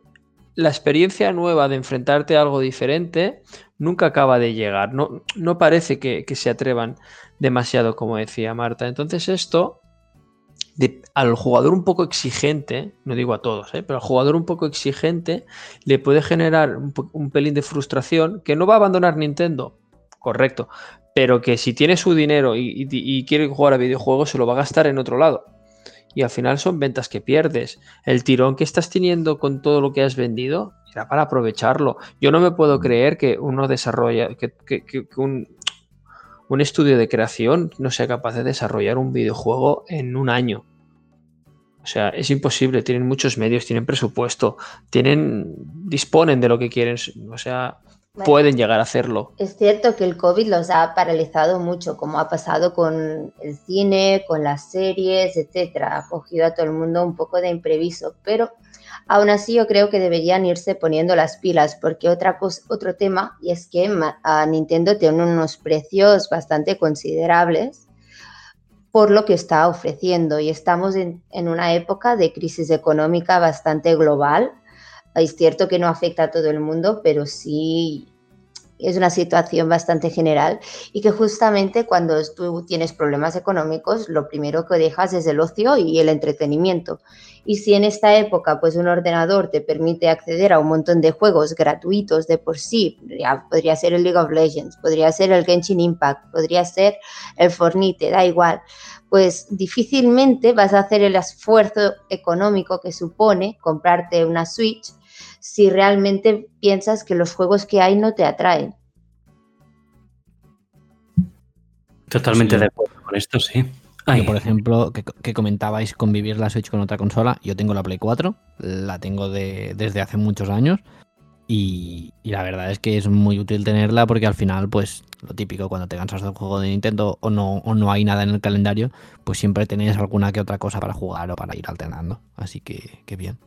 la experiencia nueva de enfrentarte a algo diferente nunca acaba de llegar. No, no parece que, se atrevan demasiado, como decía Marta. Entonces esto al jugador un poco exigente, no digo a todos, ¿eh? pero al jugador un poco exigente le puede generar un, pelín de frustración que no va a abandonar Nintendo, correcto, pero que si tiene su dinero y, quiere jugar a videojuegos se lo va a gastar en otro lado. Y al final son ventas que pierdes. El tirón que estás teniendo con todo lo que has vendido era para aprovecharlo. Yo no me puedo creer que uno desarrolla, que, que un, un estudio de creación no sea capaz de desarrollar un videojuego en un año. O sea, es imposible, tienen muchos medios, tienen presupuesto, tienen, disponen de lo que quieren, o sea, pueden llegar a hacerlo. Es cierto que el COVID los ha paralizado mucho, como ha pasado con el cine, con las series, etcétera. Ha cogido a todo el mundo un poco de imprevisto, pero Aún así, yo creo que deberían irse poniendo las pilas, porque otra cosa, otro tema, y es que a Nintendo tiene unos precios bastante considerables por lo que está ofreciendo. Y estamos en, en una época de crisis económica bastante global. Es cierto que no afecta a todo el mundo, pero sí es una situación bastante general y que justamente cuando tú tienes problemas económicos, lo primero que dejas es el ocio y el entretenimiento. Y si en esta época pues un ordenador te permite acceder a un montón de juegos gratuitos de por sí, podría ser el League of Legends, podría ser el Genshin Impact, podría ser el Fornite, da igual, pues difícilmente vas a hacer el esfuerzo económico que supone comprarte una Switch si realmente piensas que los juegos que hay no te atraen. Totalmente de acuerdo con esto, sí. por ejemplo, que, comentabais convivir la Switch con otra consola, yo tengo la Play 4, la tengo desde hace muchos años y, la verdad es que es muy útil tenerla porque al final, pues lo típico, cuando te cansas de un juego de Nintendo o no, o no hay nada en el calendario, pues siempre tenéis alguna que otra cosa para jugar o para ir alternando. Así que, que bien.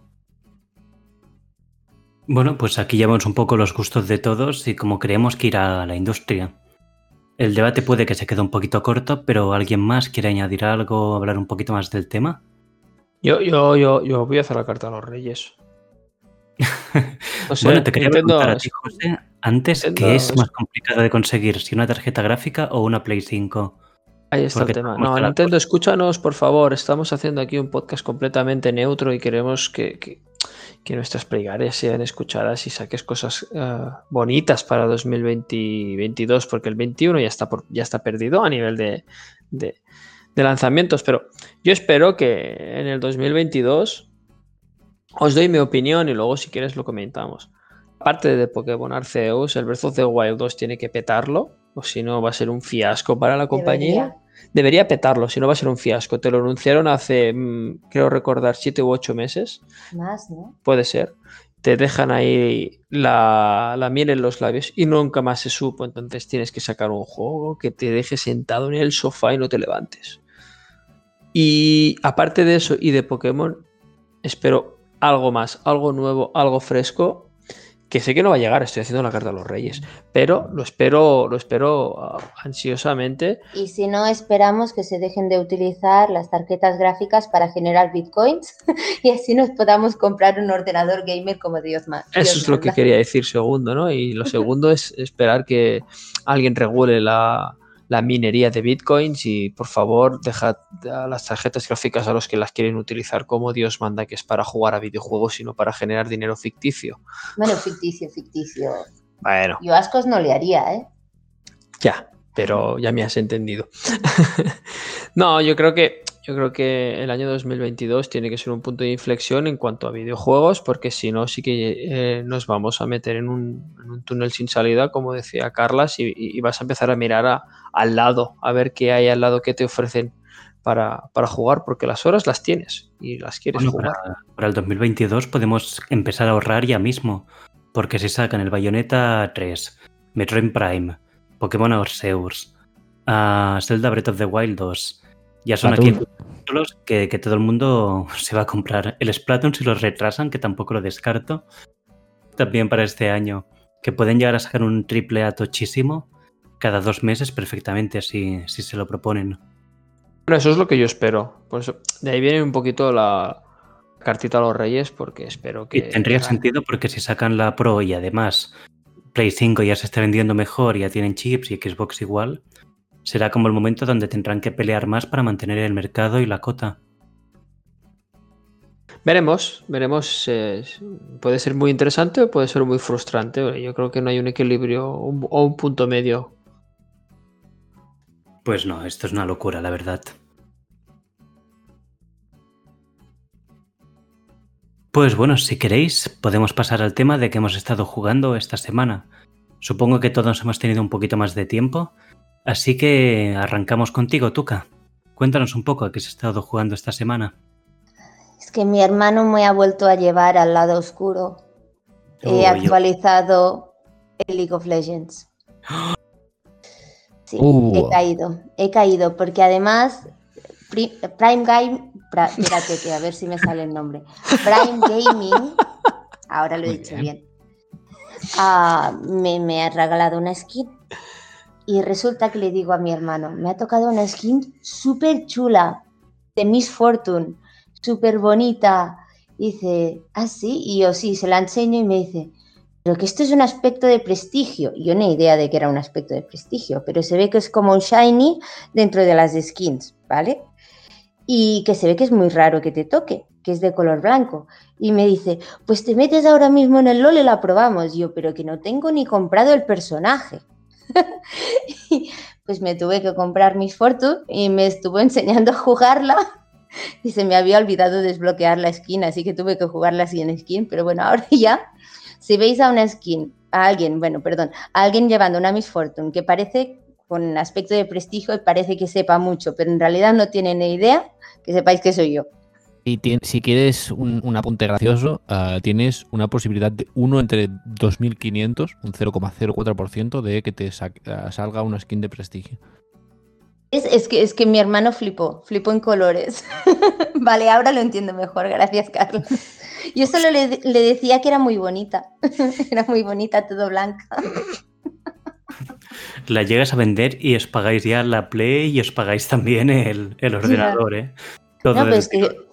Bueno, pues aquí llevamos un poco los gustos de todos y cómo creemos que irá la industria. El debate puede que se quede un poquito corto, pero ¿alguien más quiere añadir algo, hablar un poquito más del tema? Yo, yo, yo, yo voy a hacer la carta a los reyes. bueno, te quería preguntar a ti, José, antes, ¿qué es más complicado de conseguir? ¿Si una tarjeta gráfica o una Play 5? Ahí está el tema. No, Nintendo, escúchanos, por favor. Estamos haciendo aquí un podcast completamente neutro y queremos que, que nuestras plegarias sean escuchadas y saques cosas eh, bonitas para 2022, porque el 21 ya está, ya está perdido a nivel de, de, lanzamientos, pero yo espero que en el 2022 os doy mi opinión y luego si quieres lo comentamos. Aparte de Pokémon Arceus, el Breath of the Wild 2 tiene que petarlo, o si no va a ser un fiasco para la compañía. debería petarlo, si no va a ser un fiasco. Te lo anunciaron hace, mm, creo recordar, siete u ocho meses. Más, ¿no? Puede ser. Te dejan ahí la, la, miel en los labios y nunca más se supo. Entonces tienes que sacar un juego que te deje sentado en el sofá y no te levantes. Y aparte de eso y de Pokémon, espero algo más, algo nuevo, algo fresco que sé que no va a llegar, estoy haciendo la carta a los reyes, pero lo espero, lo espero uh, ansiosamente. Y si no, esperamos que se dejen de utilizar las tarjetas gráficas para generar bitcoins y así nos podamos comprar un ordenador gamer como Dios más. Eso es lo que quería decir segundo, ¿no? Y lo segundo es esperar que alguien regule la, la minería de bitcoins y por favor dejad las tarjetas gráficas a los que las quieren utilizar como Dios manda, que es para jugar a videojuegos, sino para generar dinero ficticio. Bueno, ficticio, ficticio. Bueno. Yo ascos no le haría, ¿eh? Ya, pero ya me has entendido. no, yo creo que yo creo que el año 2022 tiene que ser un punto de inflexión en cuanto a videojuegos, porque si no, sí que eh, nos vamos a meter en un, túnel sin salida, como decía Carlas, y, vas a empezar a mirar al lado, a ver qué hay al lado que te ofrecen para, jugar, porque las horas las tienes y las quieres jugar. Para, el 2022 podemos empezar a ahorrar ya mismo, porque si sacan el Bayonetta 3, Metroid Prime, Pokémon Arceus, uh, Zelda Breath of the Wild 2, ya son aquí títulos que, todo el mundo se va a comprar. El Splatoon si los retrasan, que tampoco lo descarto. También para este año. Que pueden llegar a sacar un triple A tochísimo cada dos meses perfectamente si, si se lo proponen. Bueno, eso es lo que yo espero. Por eso, de ahí viene un poquito la cartita a los reyes, porque espero que. Y tendría sentido porque si sacan la Pro y además Play 5 ya se está vendiendo mejor, ya tienen chips y Xbox igual, será como el momento donde tendrán que pelear más para mantener el mercado y la cota. Veremos, veremos. eh, puede ser muy interesante o puede ser muy frustrante. Yo creo que no hay un equilibrio un- o un punto medio. Pues no, esto es una locura, la verdad. Pues bueno, si queréis, podemos pasar al tema de que hemos estado jugando esta semana. Supongo que todos hemos tenido un poquito más de tiempo, así que arrancamos contigo, Tuca. Cuéntanos un poco a qué has estado jugando esta semana. Es que mi hermano me ha vuelto a llevar al lado oscuro. Oh, He yo- actualizado el League of Legends. Sí, Uh. he caído, he caído, porque además Pri- Prime Game, espérate que a ver si me sale el nombre. Prime Gaming, ahora lo he Muy dicho bien. bien, ah, me, me ha regalado una skin. Y resulta que le digo a mi hermano, me ha tocado una skin súper chula, de Miss Fortune, súper bonita. Dice, ¿ah, sí? Y yo sí, se la enseño y me dice, pero que esto es un aspecto de prestigio. Yo ni idea de que era un aspecto de prestigio, pero se ve que es como un shiny dentro de las skins, ¿vale? Y que se ve que es muy raro que te toque, que es de color blanco. Y me dice, pues te metes ahora mismo en el LOL y la probamos. Yo, pero que no tengo ni comprado el personaje. Pues me tuve que comprar Miss Fortune y me estuvo enseñando a jugarla. Y se me había olvidado desbloquear la skin, así que tuve que jugarla sin skin. Pero bueno, ahora ya, si veis a una skin, a alguien, bueno, perdón, a alguien llevando una Miss Fortune que parece con aspecto de prestigio y parece que sepa mucho, pero en realidad no tiene ni idea, que sepáis que soy yo. Y si quieres un, un apunte gracioso, ah, tienes una posibilidad de 1 entre 2500, un 0,04% de que te ah, salga una skin de prestigio. Es, es que, es que mi hermano flipó, flipó en colores. vale, ahora lo entiendo mejor, gracias Carlos. Yo solo le, le decía que era muy bonita, era muy bonita, todo blanca. La llegas a vender y os pagáis ya la Play y os pagáis también el, el ordenador, ¿eh? Todo No, que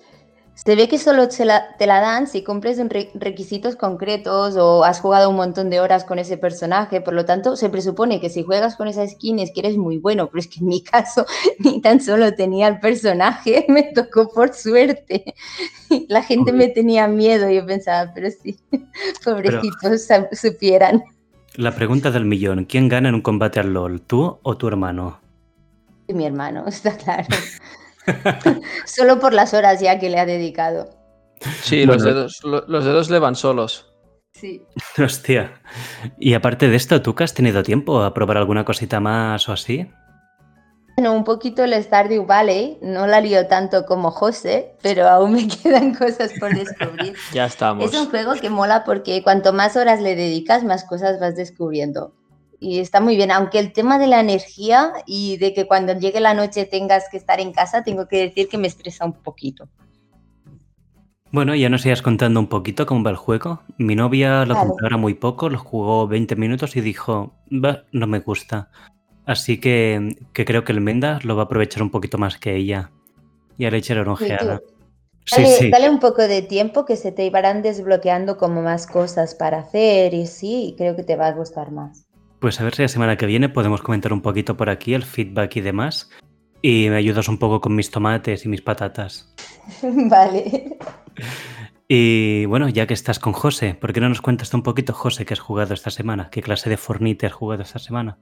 se ve que solo la- te la dan si cumples re- requisitos concretos o has jugado un montón de horas con ese personaje. Por lo tanto, se presupone que si juegas con esa skin es que eres muy bueno, pero es que en mi caso ni tan solo tenía el personaje, me tocó por suerte. La gente me tenía miedo yo pensaba, pero sí, pobrecitos supieran. La pregunta del millón, ¿quién gana en un combate al LOL, tú o tu hermano? Mi hermano, está claro. Solo por las horas ya que le ha dedicado. Sí, Bueno. los, dedos, lo- los dedos le van solos. Sí. Hostia. Y aparte de esto, ¿tú que has tenido tiempo a probar alguna cosita más o así? Bueno, un poquito el Stardew Valley, no la lío tanto como José, pero aún me quedan cosas por descubrir. Ya estamos. Es un juego que mola porque cuanto más horas le dedicas, más cosas vas descubriendo. Y está muy bien, aunque el tema de la energía y de que cuando llegue la noche tengas que estar en casa, tengo que decir que me estresa un poquito. Bueno, ya nos ibas contando un poquito cómo va el juego. Mi novia lo compró ahora muy poco, lo jugó 20 minutos y dijo, "Bah, no me gusta. Así que, que creo que el Mendas lo va a aprovechar un poquito más que ella. Y le echaré una ojeada. Sí, Dale, sí. dale un poco de tiempo que se te irán desbloqueando como más cosas para hacer y sí, creo que te va a gustar más. Pues a ver si la semana que viene podemos comentar un poquito por aquí el feedback y demás. Y me ayudas un poco con mis tomates y mis patatas. vale. Y bueno, ya que estás con José, ¿por qué no nos cuentas un poquito, José, qué has jugado esta semana? ¿Qué clase de Fornite has jugado esta semana?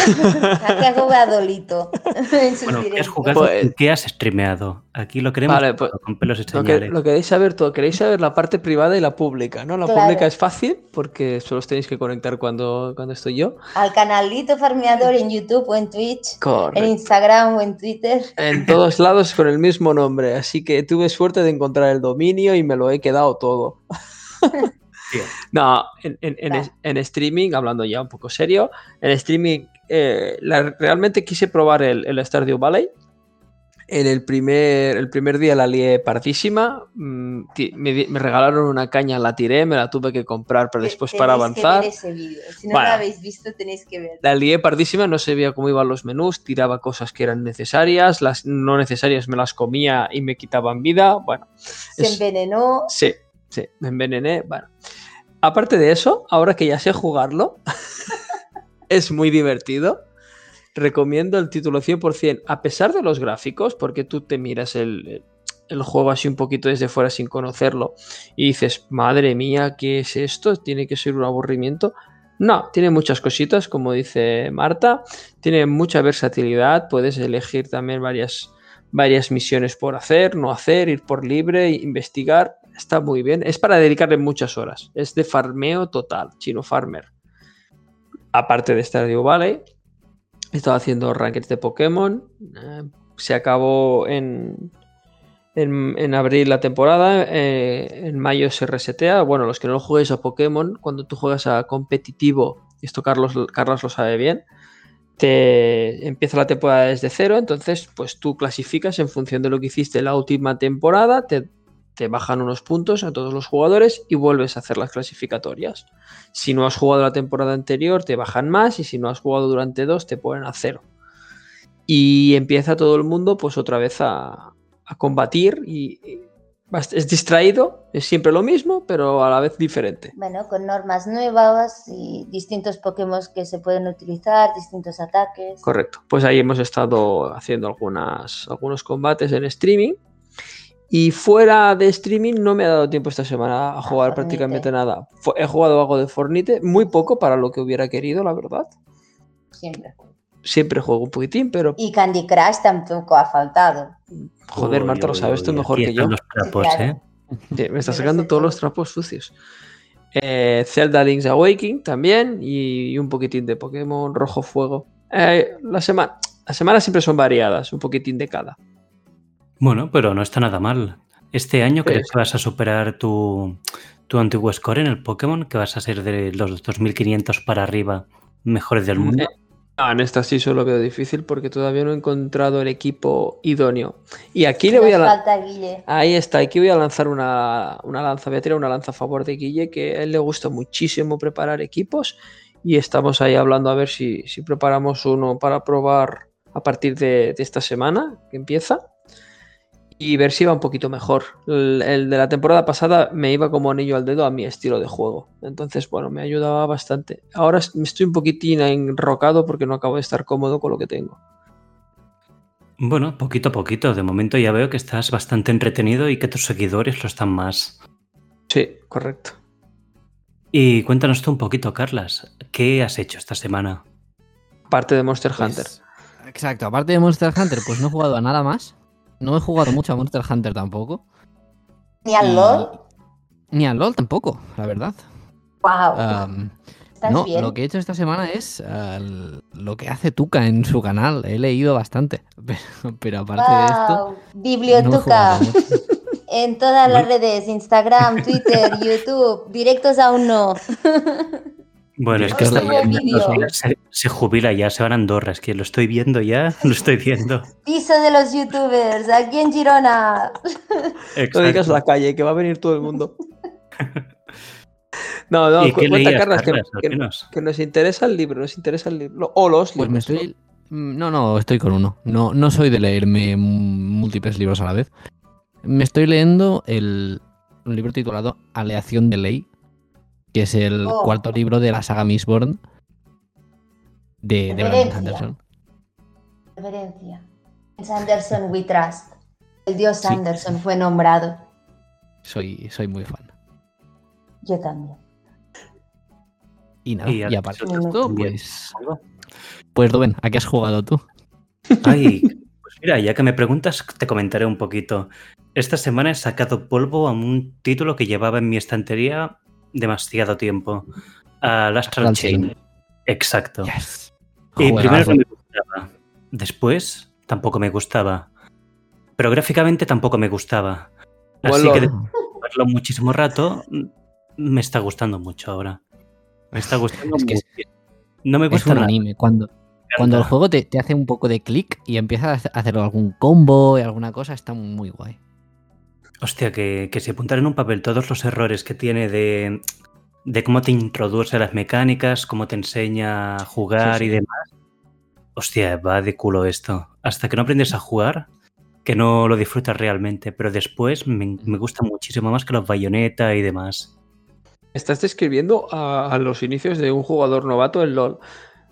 ¿A qué ha jugado Lito en sus Bueno, ¿qué has jugado Pues- qué has streameado? Aquí lo queremos Vale, pues, con pelos Lo, que, lo queréis saber todo. Queréis saber la parte privada y la pública, ¿no? La Claro. pública es fácil porque solo os tenéis que conectar cuando, cuando estoy yo. Al canal Lito Farmeador en YouTube o en Twitch, en. Instagram o en Twitter. En todos lados con el mismo nombre. Así que tuve suerte de encontrar el dominio y me lo he quedado todo. No, en, en- en en streaming, hablando ya un poco serio, en streaming eh, la- realmente quise probar el, el Stardew Valley. En el primer, el primer día la lié pardísima. mm, Me, me regalaron una caña, la tiré, me la tuve que comprar pero después para Tenéis que avanzar. ver ese. Si no Bueno. lo habéis visto, tenéis que ver. La lié pardísima, no se veía cómo iban los menús, tiraba cosas que eran necesarias, las no necesarias me las comía y me quitaban vida. Bueno, Se es- envenenó. Sí, sí, me envenené. Bueno, aparte de eso, ahora que ya sé jugarlo, es muy divertido. Recomiendo el título 100%, a pesar de los gráficos, porque tú te miras el, el juego así un poquito desde fuera sin conocerlo y dices, madre mía, ¿qué es esto? ¿Tiene que ser un aburrimiento? No, tiene muchas cositas, como dice Marta, tiene mucha versatilidad, puedes elegir también varias, varias misiones por hacer, no hacer, ir por libre, investigar, está muy bien, es para dedicarle muchas horas, es de farmeo total, chino farmer. Aparte de Stardew Valley, he estado haciendo rankings de Pokémon, eh, se acabó en, en, abril la temporada, eh, en mayo se resetea. Bueno, los que no juguéis a Pokémon, cuando tú juegas a competitivo, esto Carlos, Carlos lo sabe bien, te empieza la temporada desde cero, entonces pues tú clasificas en función de lo que hiciste la última temporada, te, te bajan unos puntos a todos los jugadores y vuelves a hacer las clasificatorias. Si no has jugado la temporada anterior, te bajan más y si no has jugado durante dos, te ponen a cero. Y empieza todo el mundo pues otra vez a, a combatir y, es distraído, es siempre lo mismo, pero a la vez diferente. Bueno, con normas nuevas y distintos Pokémon que se pueden utilizar, distintos ataques. Correcto. Pues ahí hemos estado haciendo algunas, algunos combates en streaming. Y fuera de streaming no me ha dado tiempo esta semana a jugar prácticamente nada. He jugado algo de Fornite, muy poco para lo que hubiera querido, la verdad. Siempre. Siempre juego un poquitín, pero... Y Candy Crush tampoco ha faltado. Joder, Marta, lo sabes tú mejor que yo. Los trapos, ¿eh? me está sacando todos los trapos sucios. Eh, Zelda Link's Awakening también y, un poquitín de Pokémon Rojo Fuego. Eh, la semana, las semanas siempre son variadas, un poquitín de cada. Bueno, pero no está nada mal. Este año crees que vas a superar tu, tu antiguo score en el Pokémon, que vas a ser de los 2500 para arriba mejores del mundo. Eh, Ah, en esta sí solo veo difícil porque todavía no he encontrado el equipo idóneo. Y aquí le voy a. Ahí está, aquí voy a lanzar una, lanza, voy a tirar una lanza a favor de Guille, que a él le gusta muchísimo preparar equipos y estamos ahí hablando a ver si, preparamos uno para probar a partir de esta semana que empieza y ver si iba un poquito mejor. El, de la temporada pasada me iba como anillo al dedo a mi estilo de juego. Entonces, bueno, me ayudaba bastante. Ahora me estoy un poquitín enrocado porque no acabo de estar cómodo con lo que tengo. Bueno, poquito a poquito. De momento ya veo que estás bastante entretenido y que tus seguidores lo están más. Sí, correcto. Y cuéntanos tú un poquito, Carlas. ¿Qué has hecho esta semana? Aparte de Monster pues, Hunter. Exacto, aparte de Monster Hunter, pues no he jugado a nada más. No he jugado mucho a Monster Hunter tampoco. ¿Ni al LOL? Ni al LOL tampoco, la verdad. Wow. no, lo que he hecho esta semana es lo que hace Tuca en su canal. He leído bastante. Pero, aparte de esto. Bibliotuca. en todas las redes: Instagram, Twitter, YouTube. Directos aún no. Bueno, es que se, jubila ya, se van a Andorra, es que lo estoy viendo ya, lo estoy viendo. Piso de los youtubers, aquí en Girona. No digas la calle, que va a venir todo el mundo. No, no, cuenta, Carlos, que, nos interesa el libro, nos interesa el libro. O los pues libros. me estoy... No, no, estoy con uno. No, no soy de leerme múltiples libros a la vez. Me estoy leyendo el, un libro titulado Aleación de Ley, que es el oh. cuarto libro de la saga Mistborn de, de Brandon Sanderson. Reverencia. Sanderson We Trust. El dios Sanderson fue nombrado. Soy, soy muy fan. Yo también. Y nada, y, aparte de esto, pues. Pues Rubén, ¿a qué has jugado tú? Ay, pues mira, ya que me preguntas, te comentaré un poquito. Esta semana he sacado polvo a un título que llevaba en mi estantería demasiado tiempo. Al Astral Chain. Exacto. Y primero no me gustaba. Después tampoco me gustaba. Pero gráficamente tampoco me gustaba. Así que de verlo muchísimo rato, me está gustando mucho ahora. Me está gustando es que No me gusta es un anime. Cuando, cuando el juego te, te hace un poco de clic y empiezas a hacer algún combo y alguna cosa, está muy guay. Hostia, que, que se apuntar en un papel todos los errores que tiene de, de cómo te introduce las mecánicas, cómo te enseña a jugar y demás. Hostia, va de culo esto. Hasta que no aprendes a jugar, que no lo disfrutas realmente, pero después me, gusta muchísimo más que los bayoneta y demás. Estás describiendo a, los inicios de un jugador novato en LOL.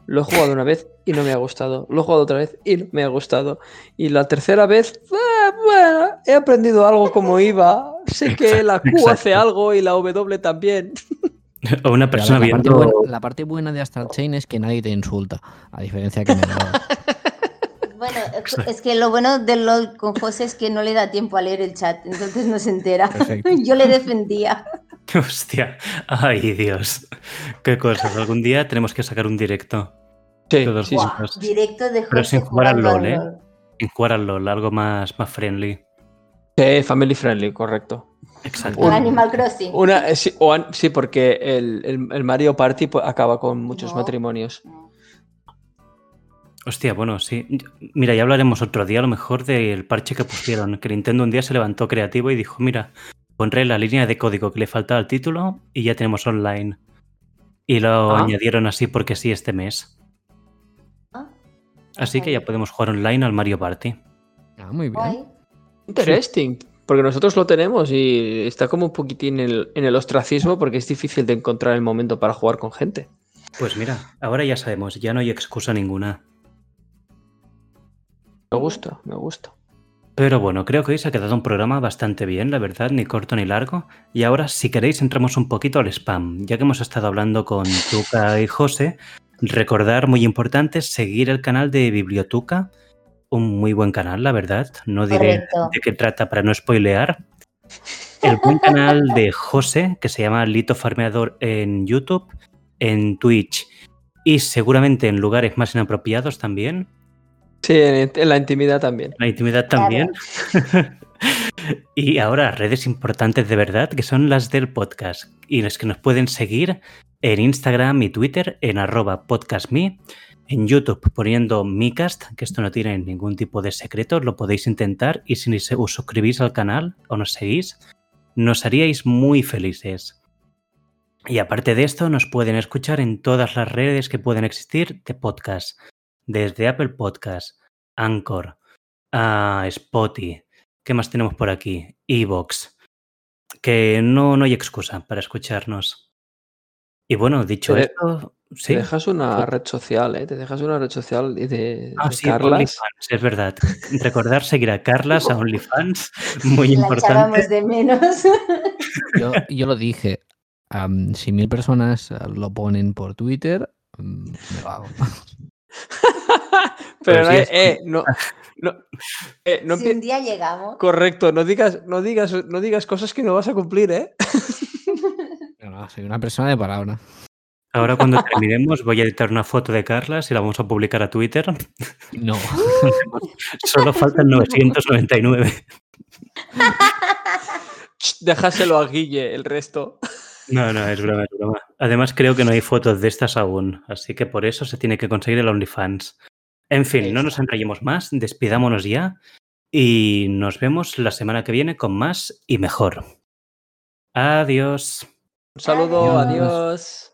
Lo he jugado una vez y no me ha gustado. Lo he jugado otra vez y no me ha gustado. Y la tercera vez, ¡ah! Bueno, he aprendido algo como iba. Sé que la Q Exacto. hace algo y la W también. O una persona la, parte viendo... buena, la parte buena de Astral Chain es que nadie te insulta, a diferencia que LOL. Bueno, es que lo bueno de LOL con José es que no le da tiempo a leer el chat, entonces no se entera. Perfecto. Yo le defendía. Hostia, ay Dios. Qué cosas. Algún día tenemos que sacar un directo. Sí, Todos directo de José Pero sin jugar al jugando LOL, ¿eh? En jugar al LOL, algo más, más friendly. Sí, family friendly, correcto. Exacto. Con Animal Crossing. Una, eh, sí, o an- sí, porque el, el- el Mario Party pues, acaba con muchos No. matrimonios. Hostia, bueno, sí. Mira, ya hablaremos otro día a lo mejor del parche que pusieron. Que Nintendo un día se levantó creativo y dijo, mira, pondré la línea de código que le faltaba al título y ya tenemos online. Y lo Ah. añadieron así porque sí este mes. Así que ya podemos jugar online al Mario Party. Ah, muy bien. Interesting. Porque nosotros lo tenemos y está como un poquitín en el, en el ostracismo porque es difícil de encontrar el momento para jugar con gente. Pues mira, ahora ya sabemos, ya no hay excusa ninguna. Me gusta, me gusta. Pero bueno, creo que hoy se ha quedado un programa bastante bien, la verdad, ni corto ni largo. Y ahora, si queréis, entramos un poquito al spam. Ya que hemos estado hablando con Tuca y José, recordar, muy importante, seguir el canal de Bibliotuca. Un muy buen canal, la verdad. No diré Correcto. de qué trata para no spoilear. El buen canal de José, que se llama Lito Farmeador en YouTube, en Twitch y seguramente en lugares más inapropiados también. Sí, en, en la intimidad también. La intimidad Claro. también. y ahora redes importantes de verdad, que son las del podcast. Y las que nos pueden seguir en Instagram y Twitter en arroba podcastme. En YouTube poniendo Micast, que esto no tiene ningún tipo de secreto, lo podéis intentar. Y si os suscribís al canal o nos seguís, nos haríais muy felices. Y aparte de esto, nos pueden escuchar en todas las redes que pueden existir de podcast. Desde Apple Podcast, Anchor, a Spotify. ¿Qué más tenemos por aquí? Evox. Que no, no hay excusa para escucharnos. Y bueno, dicho Te- esto, Te sí. dejas una red social, ¿eh? Te dejas una red social de, de Ah, sí, Carlas. OnlyFans, es verdad. Recordar seguir a Carlas, a OnlyFans, muy La importante. echábamos de menos. Yo, yo lo dije. am, si mil personas eh, lo ponen por Twitter, mm, me lo hago. Pero Pero no, eh, es- eh, no, no, eh, no si un día llegamos. Correcto, no digas, no digas, no digas cosas que no vas a cumplir, ¿eh? No, soy una persona de palabra. Ahora cuando terminemos voy a editar una foto de Carlas y la vamos a publicar a Twitter. No. Solo faltan 999. Ch, Déjaselo a Guille, el resto. No, no, es broma, es broma. Además creo que no hay fotos de estas aún, así que por eso se tiene que conseguir el OnlyFans. En fin, no nos enrayemos más, despidámonos ya y nos vemos la semana que viene con más y mejor. Adiós. Un saludo, Adiós. adiós.